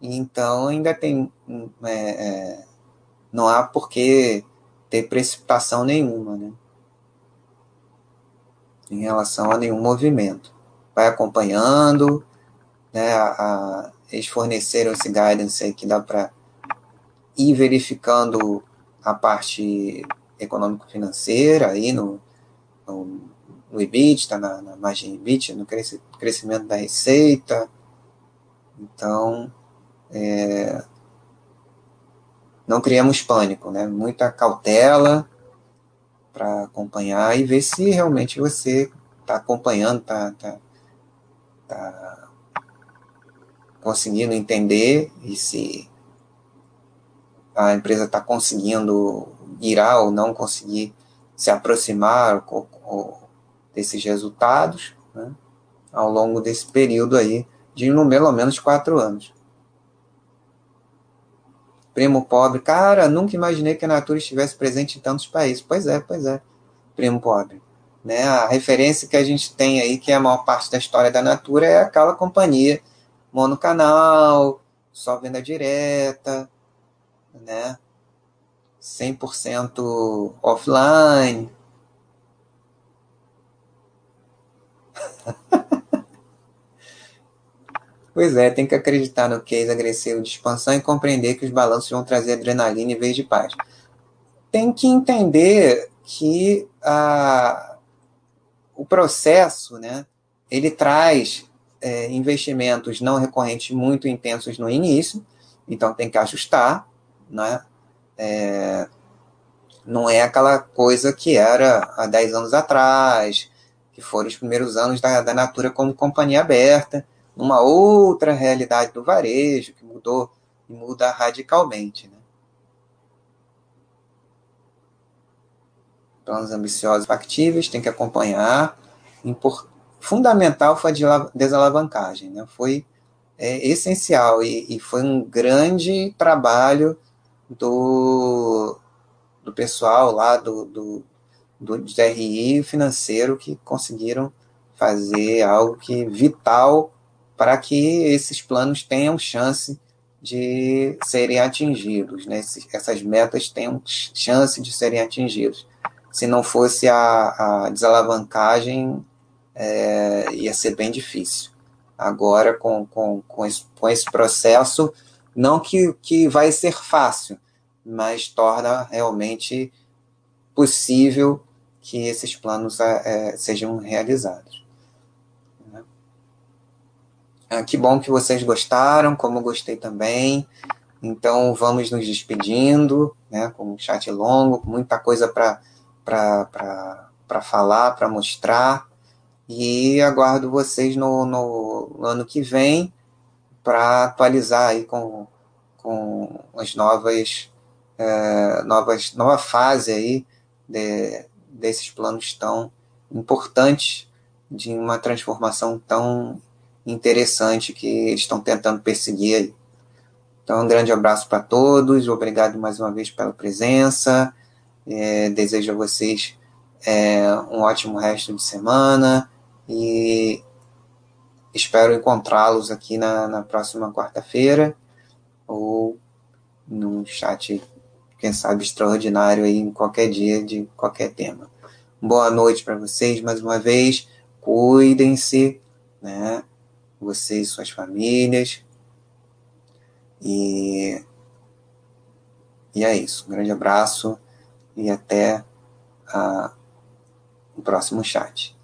Então ainda tem é, é, não há por que ter precipitação nenhuma, né? Em relação a nenhum movimento. Vai acompanhando, né? A, a, eles forneceram esse guidance aí que dá para ir verificando a parte econômico-financeira aí no, no, no EBITDA, na, na margem EBITDA, no crescimento da receita. Então, é, não criamos pânico, né? Muita cautela para acompanhar e ver se realmente você está acompanhando, está tá, tá conseguindo entender e se a empresa está conseguindo irá ou não conseguir se aproximar ou, ou desses resultados né, ao longo desse período aí de no pelo menos quatro anos. Primo pobre, cara, nunca imaginei que a Natura estivesse presente em tantos países. Pois é, pois é, primo pobre. Né? A referência que a gente tem aí, que é a maior parte da história da Natura, é aquela companhia monocanal, só venda direta, né? 100% offline. pois é, tem que acreditar no case agressivo de expansão e compreender que os balanços vão trazer adrenalina em vez de paz. Tem que entender que o processo, né, ele traz é, investimentos não recorrentes muito intensos no início, então tem que ajustar, né? É, não é aquela coisa que era há 10 anos atrás, que foram os primeiros anos da, da Natura como companhia aberta, numa outra realidade do varejo, que mudou e muda radicalmente. Né? Planos ambiciosos factíveis, tem que acompanhar. Fundamental foi a desalavancagem, né? foi é, essencial e, e foi um grande trabalho do, do pessoal lá do, do, do DRI financeiro que conseguiram fazer algo que vital para que esses planos tenham chance de serem atingidos, né? essas metas tenham chance de serem atingidas. Se não fosse a, a desalavancagem, é, ia ser bem difícil. Agora, com, com, com, esse, com esse processo, não que, que vai ser fácil, mas torna realmente possível que esses planos é, sejam realizados. Ah, que bom que vocês gostaram, como gostei também. Então vamos nos despedindo, né, com um chat longo, com muita coisa para falar, para mostrar. E aguardo vocês no, no, no ano que vem para atualizar aí com, com as novas é, novas, nova fase aí de, desses planos tão importantes de uma transformação tão interessante que eles estão tentando perseguir aí. Então, um grande abraço para todos, obrigado mais uma vez pela presença, é, desejo a vocês é, um ótimo resto de semana e espero encontrá-los aqui na, na próxima quarta-feira ou no chat quem sabe, extraordinário aí em qualquer dia de qualquer tema. Boa noite para vocês mais uma vez. Cuidem-se, né? Vocês e suas famílias. E, e é isso. Um grande abraço e até a, o próximo chat.